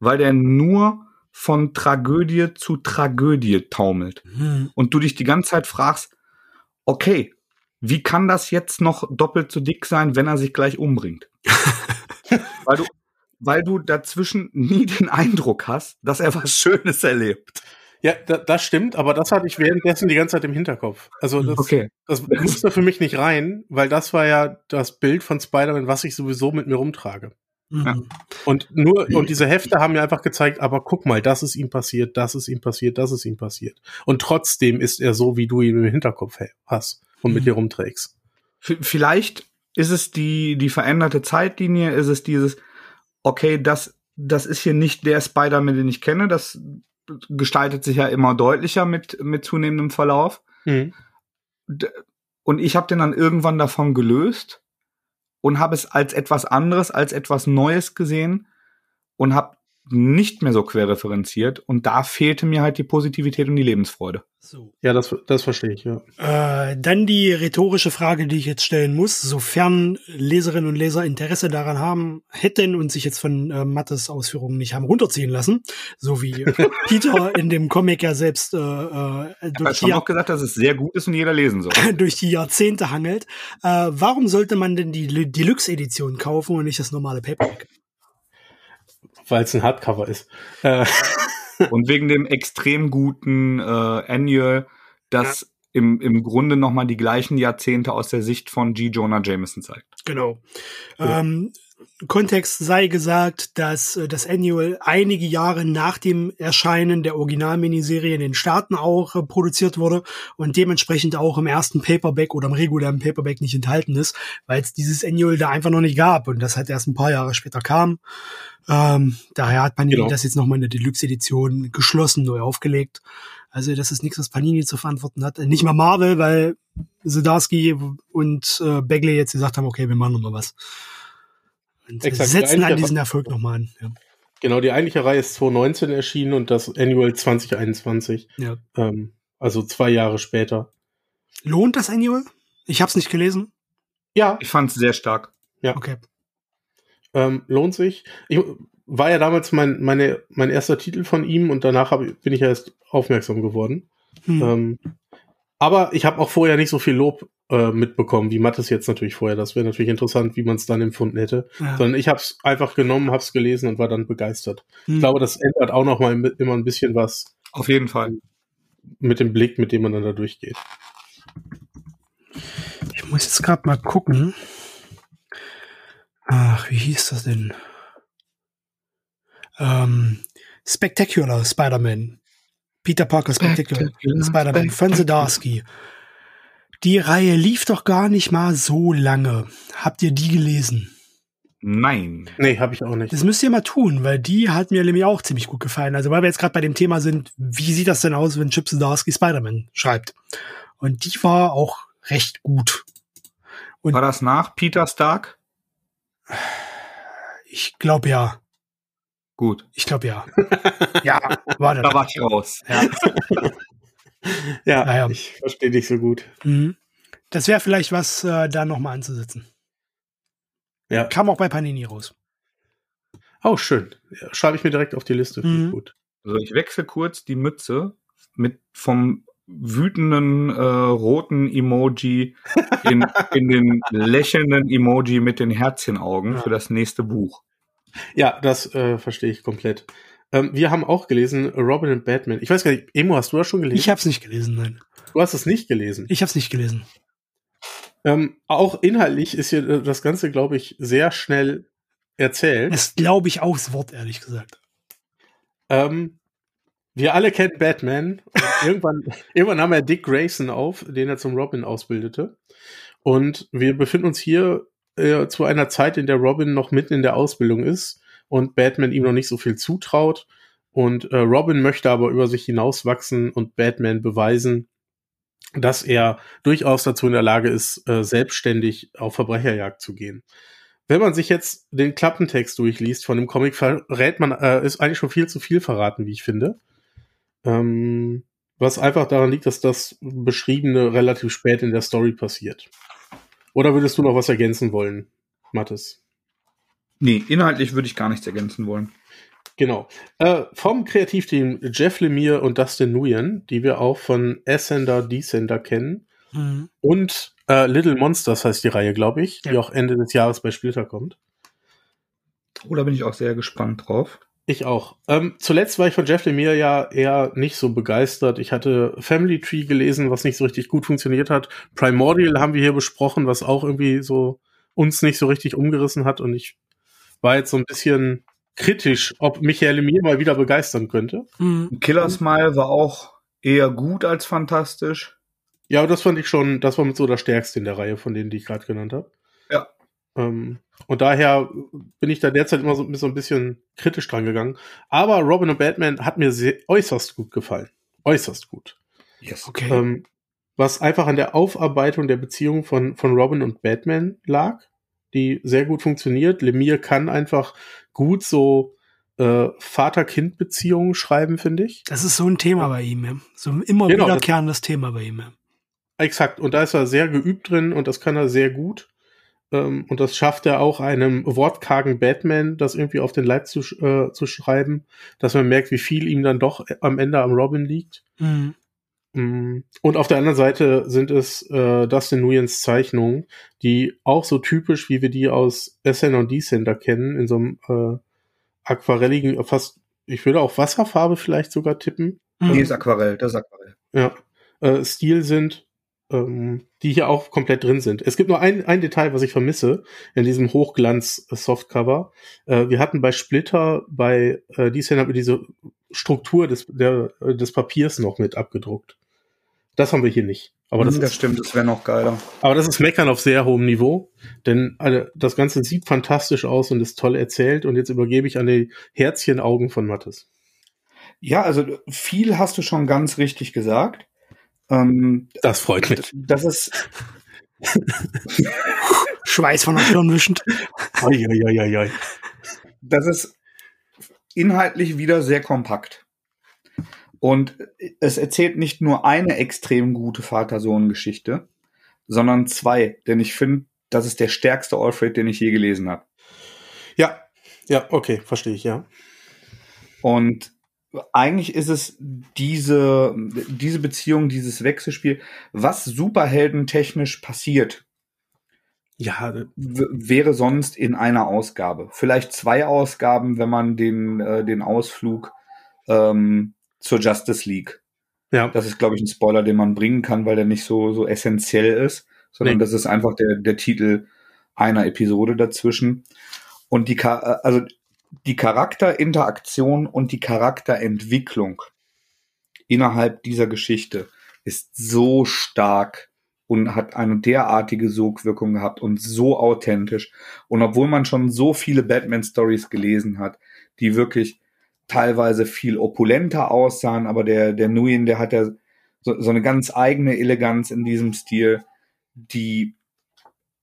weil der nur von Tragödie zu Tragödie taumelt. Hm. Und du dich die ganze Zeit fragst, okay, wie kann das jetzt noch doppelt so dick sein, wenn er sich gleich umbringt? weil du, weil du dazwischen nie den Eindruck hast, dass er was Schönes erlebt. Ja, da, das stimmt, aber das hatte ich währenddessen die ganze Zeit im Hinterkopf. Also das, Okay. das musste für mich nicht rein, weil das war ja das Bild von Spider-Man, was ich sowieso mit mir rumtrage. Mhm. Ja. Und nur, und diese Hefte haben mir einfach gezeigt, aber guck mal, das ist ihm passiert, das ist ihm passiert, das ist ihm passiert. Und trotzdem ist er so, wie du ihn im Hinterkopf hast und mit Mhm. dir rumträgst. V- Vielleicht ist es die, die veränderte Zeitlinie, ist es dieses, okay, das, das ist hier nicht der Spider-Man, den ich kenne, das gestaltet sich ja immer deutlicher mit, mit zunehmendem Verlauf. Mhm. Und ich habe den dann irgendwann davon gelöst und habe es als etwas anderes, als etwas Neues gesehen und habe nicht mehr so querreferenziert. Und da fehlte mir halt die Positivität und die Lebensfreude. So. Ja, das, das verstehe ich, ja. Äh, dann die rhetorische Frage, die ich jetzt stellen muss, sofern Leserinnen und Leser Interesse daran haben, hätten und sich jetzt von äh, Mattes Ausführungen nicht haben runterziehen lassen, so wie Peter in dem Comic ja selbst äh, äh, durch, die, schon noch gesagt, dass es sehr gut ist und jeder lesen soll. durch die Jahrzehnte hangelt. Äh, warum sollte man denn die Deluxe-Edition kaufen und nicht das normale Paperback? Weil es ein Hardcover ist. Und wegen dem extrem guten äh, Annual, das im, im Grunde noch mal die gleichen Jahrzehnte aus der Sicht von G. Jonah Jameson zeigt. Genau. Ja. Ähm, Kontext sei gesagt, dass äh, das Annual einige Jahre nach dem Erscheinen der Originalminiserie in den Staaten auch äh, produziert wurde und dementsprechend auch im ersten Paperback oder im regulären Paperback nicht enthalten ist, weil es dieses Annual da einfach noch nicht gab und das halt erst ein paar Jahre später kam. Ähm, daher hat Panini Genau. das jetzt nochmal in der Deluxe-Edition geschlossen neu aufgelegt. Also das ist nichts, was Panini zu verantworten hat. Nicht mal Marvel, weil Zdarsky und äh, Bagley jetzt gesagt haben, okay, wir machen noch mal was. Und Exakt, setzen der an eigentliche- diesen Erfolg nochmal an. Ja. genau, die eigentliche Reihe ist 2019 erschienen und das Annual 2021. Ja. Ähm, also zwei Jahre später. Lohnt das Annual? Ich habe es nicht gelesen. Ja, Ich fand es sehr stark. Okay. ähm, lohnt sich. Ich war ja damals mein, meine, mein erster Titel von ihm und danach hab, bin ich ja erst aufmerksam geworden. Hm. Ähm, aber ich habe auch vorher nicht so viel Lob äh, mitbekommen, wie Mattes jetzt natürlich vorher. Das wäre natürlich interessant, wie man es dann empfunden hätte. ja. Sondern ich habe es einfach genommen, habe es gelesen und war dann begeistert. Hm. Ich glaube, das ändert auch noch mal im- immer ein bisschen was Auf jeden Fall. mit dem Blick, mit dem man dann da durchgeht. Ich muss jetzt gerade mal gucken. Ach, wie hieß das denn? Ähm, Spectacular Spider-Man. Peter Parker Spectacular, Spectacular Spider-Man von Zdarsky. Die Reihe lief doch gar nicht mal so lange. Habt ihr die gelesen? Nein. Nee, habe ich auch nicht. Das müsst ihr mal tun, weil die hat mir nämlich auch ziemlich gut gefallen. Also weil wir jetzt gerade bei dem Thema sind, wie sieht das denn aus, wenn Chip Zdarsky Spider-Man schreibt? Und die war auch recht gut. Und War das nach Peter Stark? ich glaube ja. Gut. Ich glaube ja. ja, war Da das. war ich raus. Ja. Ja, Naja. ich verstehe dich so gut. Mhm. Das wäre vielleicht was, äh, da nochmal anzusetzen. Ja. Kam auch bei Panini raus. Oh, schön. Schreibe ich mir direkt auf die Liste. Finde ich Mhm. Gut. Also ich wechsle kurz die Mütze mit vom wütenden äh, roten Emoji in, in den lächelnden Emoji mit den Herzchenaugen Ja. für das nächste Buch. Ja, das äh, verstehe ich komplett. Ähm, wir haben auch gelesen Robin und Batman. Ich weiß gar nicht, Emo, hast du das schon gelesen? Ich habe es nicht gelesen, nein. du hast es nicht gelesen. Ich habe es nicht gelesen. Ähm, auch inhaltlich ist hier äh, das Ganze, glaube ich, sehr schnell erzählt. Das glaube ich auch das Wort, ehrlich gesagt. Ähm, wir alle kennen Batman. Irgendwann, irgendwann nahm er Dick Grayson auf, den er zum Robin ausbildete. Und wir befinden uns hier äh, zu einer Zeit, in der Robin noch mitten in der Ausbildung ist und Batman ihm noch nicht so viel zutraut. Und äh, Robin möchte aber über sich hinauswachsen und Batman beweisen, dass er durchaus dazu in der Lage ist, äh, selbstständig auf Verbrecherjagd zu gehen. Wenn man sich jetzt den Klappentext durchliest von dem Comic, verrät man, äh, ist eigentlich schon viel zu viel verraten, wie ich finde. Ähm, was einfach daran liegt, dass das Beschriebene relativ spät in der Story passiert. Oder würdest du noch was ergänzen wollen, Mathis? Nee, inhaltlich würde ich gar nichts ergänzen wollen. Genau. Äh, vom Kreativteam Jeff Lemire und Dustin Nguyen, die wir auch von Ascender, Descender kennen. Mhm. Und äh, Little Monsters heißt die Reihe, glaube ich, die Ja. auch Ende des Jahres bei Splitter kommt. Oh, da bin ich auch sehr gespannt drauf. Ich auch. Ähm, zuletzt war ich von Jeff Lemire ja eher nicht so begeistert. Ich hatte Family Tree gelesen, was nicht so richtig gut funktioniert hat. Primordial haben wir hier besprochen, was auch irgendwie so uns nicht so richtig umgerissen hat. Und ich war jetzt so ein bisschen kritisch, ob Michael Lemire mal wieder begeistern könnte. Mhm. Killer Smile war auch eher gut als fantastisch. Ja, das fand ich schon, das war mit so der stärkste in der Reihe von denen, die ich gerade genannt habe. Ja. Ähm, und daher bin ich da derzeit immer so, so ein bisschen kritisch dran gegangen. Aber Robin und Batman hat mir sehr, äußerst gut gefallen. Äußerst gut. Yes. Okay. Ähm, was einfach an der Aufarbeitung der Beziehung von, von Robin und Batman lag, die sehr gut funktioniert. Lemire kann einfach gut so äh, Vater-Kind-Beziehungen schreiben, finde ich. Das ist so ein Thema bei ihm, ja. So ein immer genau, wiederkehrendes Thema bei ihm, ja. Exakt. Und da ist er sehr geübt drin und das kann er sehr gut. Ähm, und das schafft er auch einem wortkargen Batman, das irgendwie auf den Leib zu, äh, zu schreiben, dass man merkt, wie viel ihm dann doch am Ende am Robin liegt. Mhm. Mm. Und auf der anderen Seite sind es äh, Dustin Nguyens Zeichnungen, die auch so typisch, wie wir die aus SN und Descender kennen, in so einem äh, aquarelligen, fast, ich würde auch Wasserfarbe vielleicht sogar tippen. Nee, ist Aquarell, das ist Aquarell. Ja. Äh, Stil sind ähm, die hier auch komplett drin sind. Es gibt nur ein, ein Detail, was ich vermisse in diesem Hochglanz-Softcover. Äh, wir hatten bei Splitter, bei äh, wir diese Struktur des, der, äh, des Papiers noch mit abgedruckt. Das haben wir hier nicht. Aber das, hm, das ist, stimmt, das wäre noch geiler. Aber das ist Meckern auf sehr hohem Niveau, denn also, das Ganze sieht fantastisch aus und ist toll erzählt. Und jetzt übergebe ich an die Herzchenaugen von Mattes. Ja, also viel hast du schon ganz richtig gesagt. Ähm, das freut mich. Das ist Schweiß von der Stirn wischend. Das ist inhaltlich wieder sehr kompakt. Und es erzählt nicht nur eine extrem gute Vater-Sohn-Geschichte, sondern zwei. Denn ich finde, das ist der stärkste Alfred, den ich je gelesen habe. Ja, ja, okay, verstehe ich, ja. Und eigentlich ist es diese, diese Beziehung, dieses Wechselspiel, was superheldentechnisch passiert. Ja, wäre sonst in einer Ausgabe. Vielleicht zwei Ausgaben, wenn man den, äh, den Ausflug ähm, zur Justice League. Ja. Das ist, glaube ich, ein Spoiler, den man bringen kann, weil der nicht so, so essentiell ist, sondern nee. das ist einfach der, der Titel einer Episode dazwischen. Und die, also die Charakterinteraktion und die Charakterentwicklung innerhalb dieser Geschichte ist so stark und hat eine derartige Sogwirkung gehabt und so authentisch. Und obwohl man schon so viele Batman-Stories gelesen hat, die wirklich teilweise viel opulenter aussahen, aber der, der Nguyen, der hat ja so, so eine ganz eigene Eleganz in diesem Stil, die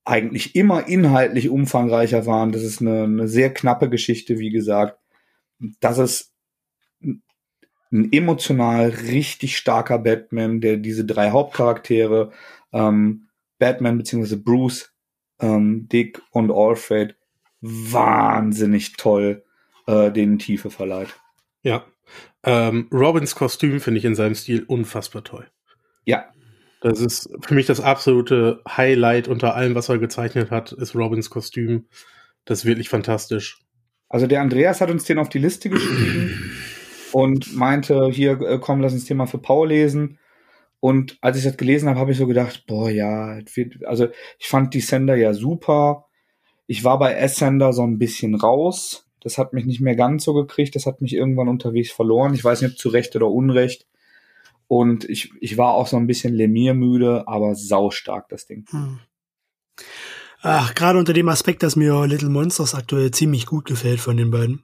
eigentlich immer inhaltlich umfangreicher waren. Das ist eine, eine sehr knappe Geschichte, wie gesagt. Das ist ein emotional richtig starker Batman, der diese drei Hauptcharaktere, ähm, Batman bzw. Bruce, ähm, Dick und Alfred, wahnsinnig toll äh, denen Tiefe verleiht. Ja. Ähm, Robins Kostüm finde ich in seinem Stil unfassbar toll. Ja, das ist für mich das absolute Highlight unter allem, was er gezeichnet hat, ist Robins Kostüm. Das ist wirklich fantastisch. Also der Andreas hat uns den auf die Liste geschrieben und meinte, hier, äh, komm, lass uns den mal für Paul lesen. Und als ich das gelesen habe, habe ich so gedacht, boah, ja, also ich fand die Sender ja super. Ich war bei S-Sender so ein bisschen raus. Das hat mich nicht mehr ganz so gekriegt. Das hat mich irgendwann unterwegs verloren. Ich weiß nicht, ob zu Recht oder Unrecht. Und ich, ich war auch so ein bisschen Lemir müde, aber saustark das Ding. Hm. Ach, gerade unter dem Aspekt, dass mir Little Monsters aktuell ziemlich gut gefällt von den beiden.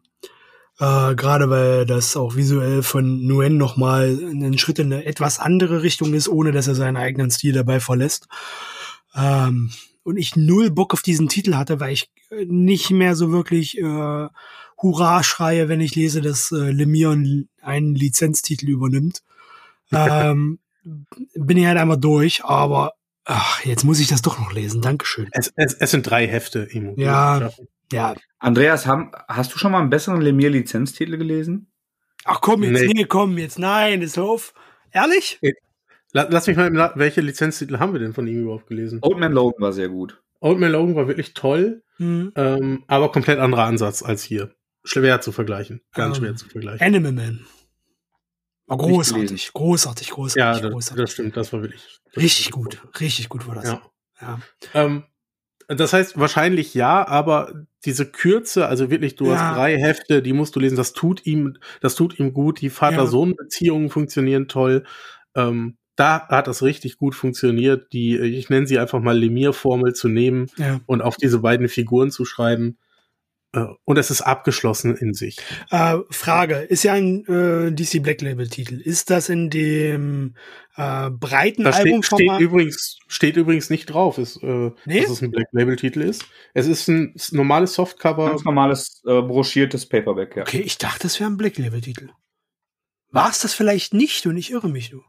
Äh, gerade weil das auch visuell von Nguyen nochmal einen Schritt in eine etwas andere Richtung ist, ohne dass er seinen eigenen Stil dabei verlässt. Ähm, und ich null Bock auf diesen Titel hatte, weil ich nicht mehr so wirklich äh, Hurra schreie, wenn ich lese, dass äh, Lemire einen Lizenztitel übernimmt ähm, bin ich halt einmal durch, aber ach, jetzt muss ich das doch noch lesen. Dankeschön. Es, es, es sind drei Hefte. Imo. Ja, ja. Andreas, haben, hast du schon mal einen besseren Lemire-Lizenztitel gelesen? Ach komm, jetzt, nee. nee, komm, jetzt, nein, ist auf. Ehrlich? Lass mich mal, welche Lizenztitel haben wir denn von ihm überhaupt gelesen? Old Man Logan war sehr gut. Old Man Logan war wirklich toll, mhm. ähm, aber komplett anderer Ansatz als hier. schwer zu vergleichen. Ganz Ähm, schwer zu vergleichen. Animal Man. War großartig, großartig, großartig, Ja, das, großartig. das stimmt, das war wirklich. das richtig war gut, wirklich richtig gut war das. Ja. Ja. Ähm, das heißt wahrscheinlich ja, aber diese Kürze, also wirklich, du Ja. hast drei Hefte, die musst du lesen, das tut ihm, das tut ihm gut. Die Vater-Sohn-Beziehungen funktionieren toll. Ähm, da hat das richtig gut funktioniert, die, ich nenne sie einfach mal Lemire-Formel zu nehmen ja. und auf diese beiden Figuren zu schreiben. Äh, Und es ist abgeschlossen in sich. Äh, Frage, ist ja ein äh, DC Black Label Titel. Ist das in dem äh, breiten Da steht, steht, Albumformat? übrigens, steht übrigens nicht drauf, ist, äh, Nee? dass es ein Black Label Titel ist. Es ist ein normales Softcover. Ganz normales äh, broschiertes Paperback, ja. Okay, ich dachte, das wäre ein Black Label Titel. War es das vielleicht nicht und ich irre mich nur?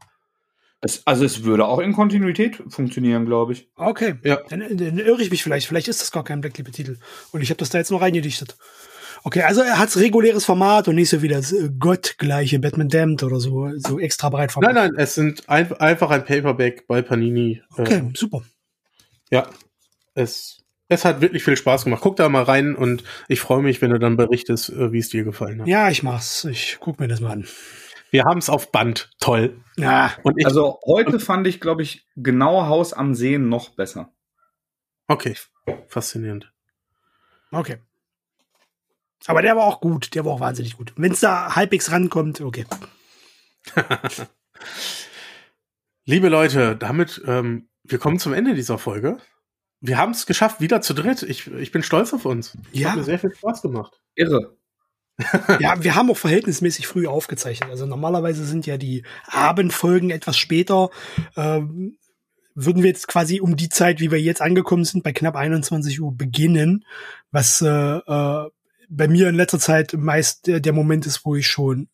Es, also es würde auch in Kontinuität funktionieren, glaube ich. Okay, Ja. dann, dann irre ich mich vielleicht. Vielleicht ist das gar kein Black Titel und ich habe das da jetzt nur reingedichtet. Okay, also er hat reguläres Format und nicht so wie das äh, gottgleiche Batman Damned oder so, so extra breit Format. Nein, nein, es sind ein, einfach ein Paperback bei Panini. Okay, Äh, super. ja, es, es hat wirklich viel Spaß gemacht. Guck da mal rein und ich freue mich, wenn du dann berichtest, äh, wie es dir gefallen hat. Ja, ich mach's. Ich guck mir das mal an. Wir haben es auf Band. Toll. Ja, Und ich, Also heute fand ich, glaube ich, genau Haus am Seen noch besser. okay, faszinierend. okay. Aber der war auch gut. Der war auch wahnsinnig gut. Wenn es da halbwegs rankommt, okay. Liebe Leute, damit, ähm, wir kommen zum Ende dieser Folge. Wir haben es geschafft, wieder zu dritt. Ich, ich bin stolz auf uns. Ja. Hat mir sehr viel Spaß gemacht. Irre. Ja, wir haben auch verhältnismäßig früh aufgezeichnet. Also normalerweise sind ja die Abendfolgen etwas später. Ähm, würden wir jetzt quasi um die Zeit, wie wir jetzt angekommen sind, bei knapp 21 Uhr beginnen, was äh, äh, bei mir in letzter Zeit meist der, der Moment ist, wo ich schon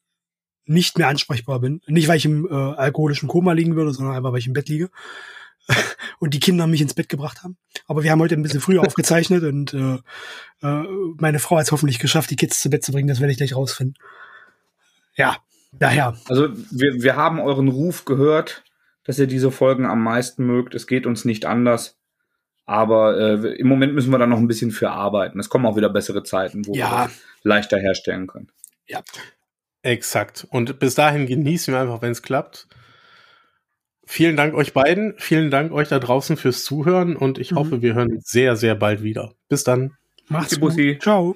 nicht mehr ansprechbar bin. Nicht, weil ich im äh, alkoholischen Koma liegen würde, sondern einfach, weil ich im Bett liege und die Kinder mich ins Bett gebracht haben. Aber wir haben heute ein bisschen früher aufgezeichnet und äh, äh, meine Frau hat es hoffentlich geschafft, die Kids zu Bett zu bringen. Das werde ich gleich rausfinden. Ja, daher. Also wir, wir haben euren Ruf gehört, dass ihr diese Folgen am meisten mögt. Es geht uns nicht anders. Aber äh, im Moment müssen wir da noch ein bisschen für arbeiten. Es kommen auch wieder bessere Zeiten, wo wir Ja, das leichter herstellen können. Exakt. Und bis dahin genießen wir einfach, wenn es klappt. Vielen Dank euch beiden. Vielen Dank euch da draußen fürs Zuhören und ich Mhm. hoffe, wir hören sehr, sehr bald wieder. Bis dann. macht's gut. Ciao.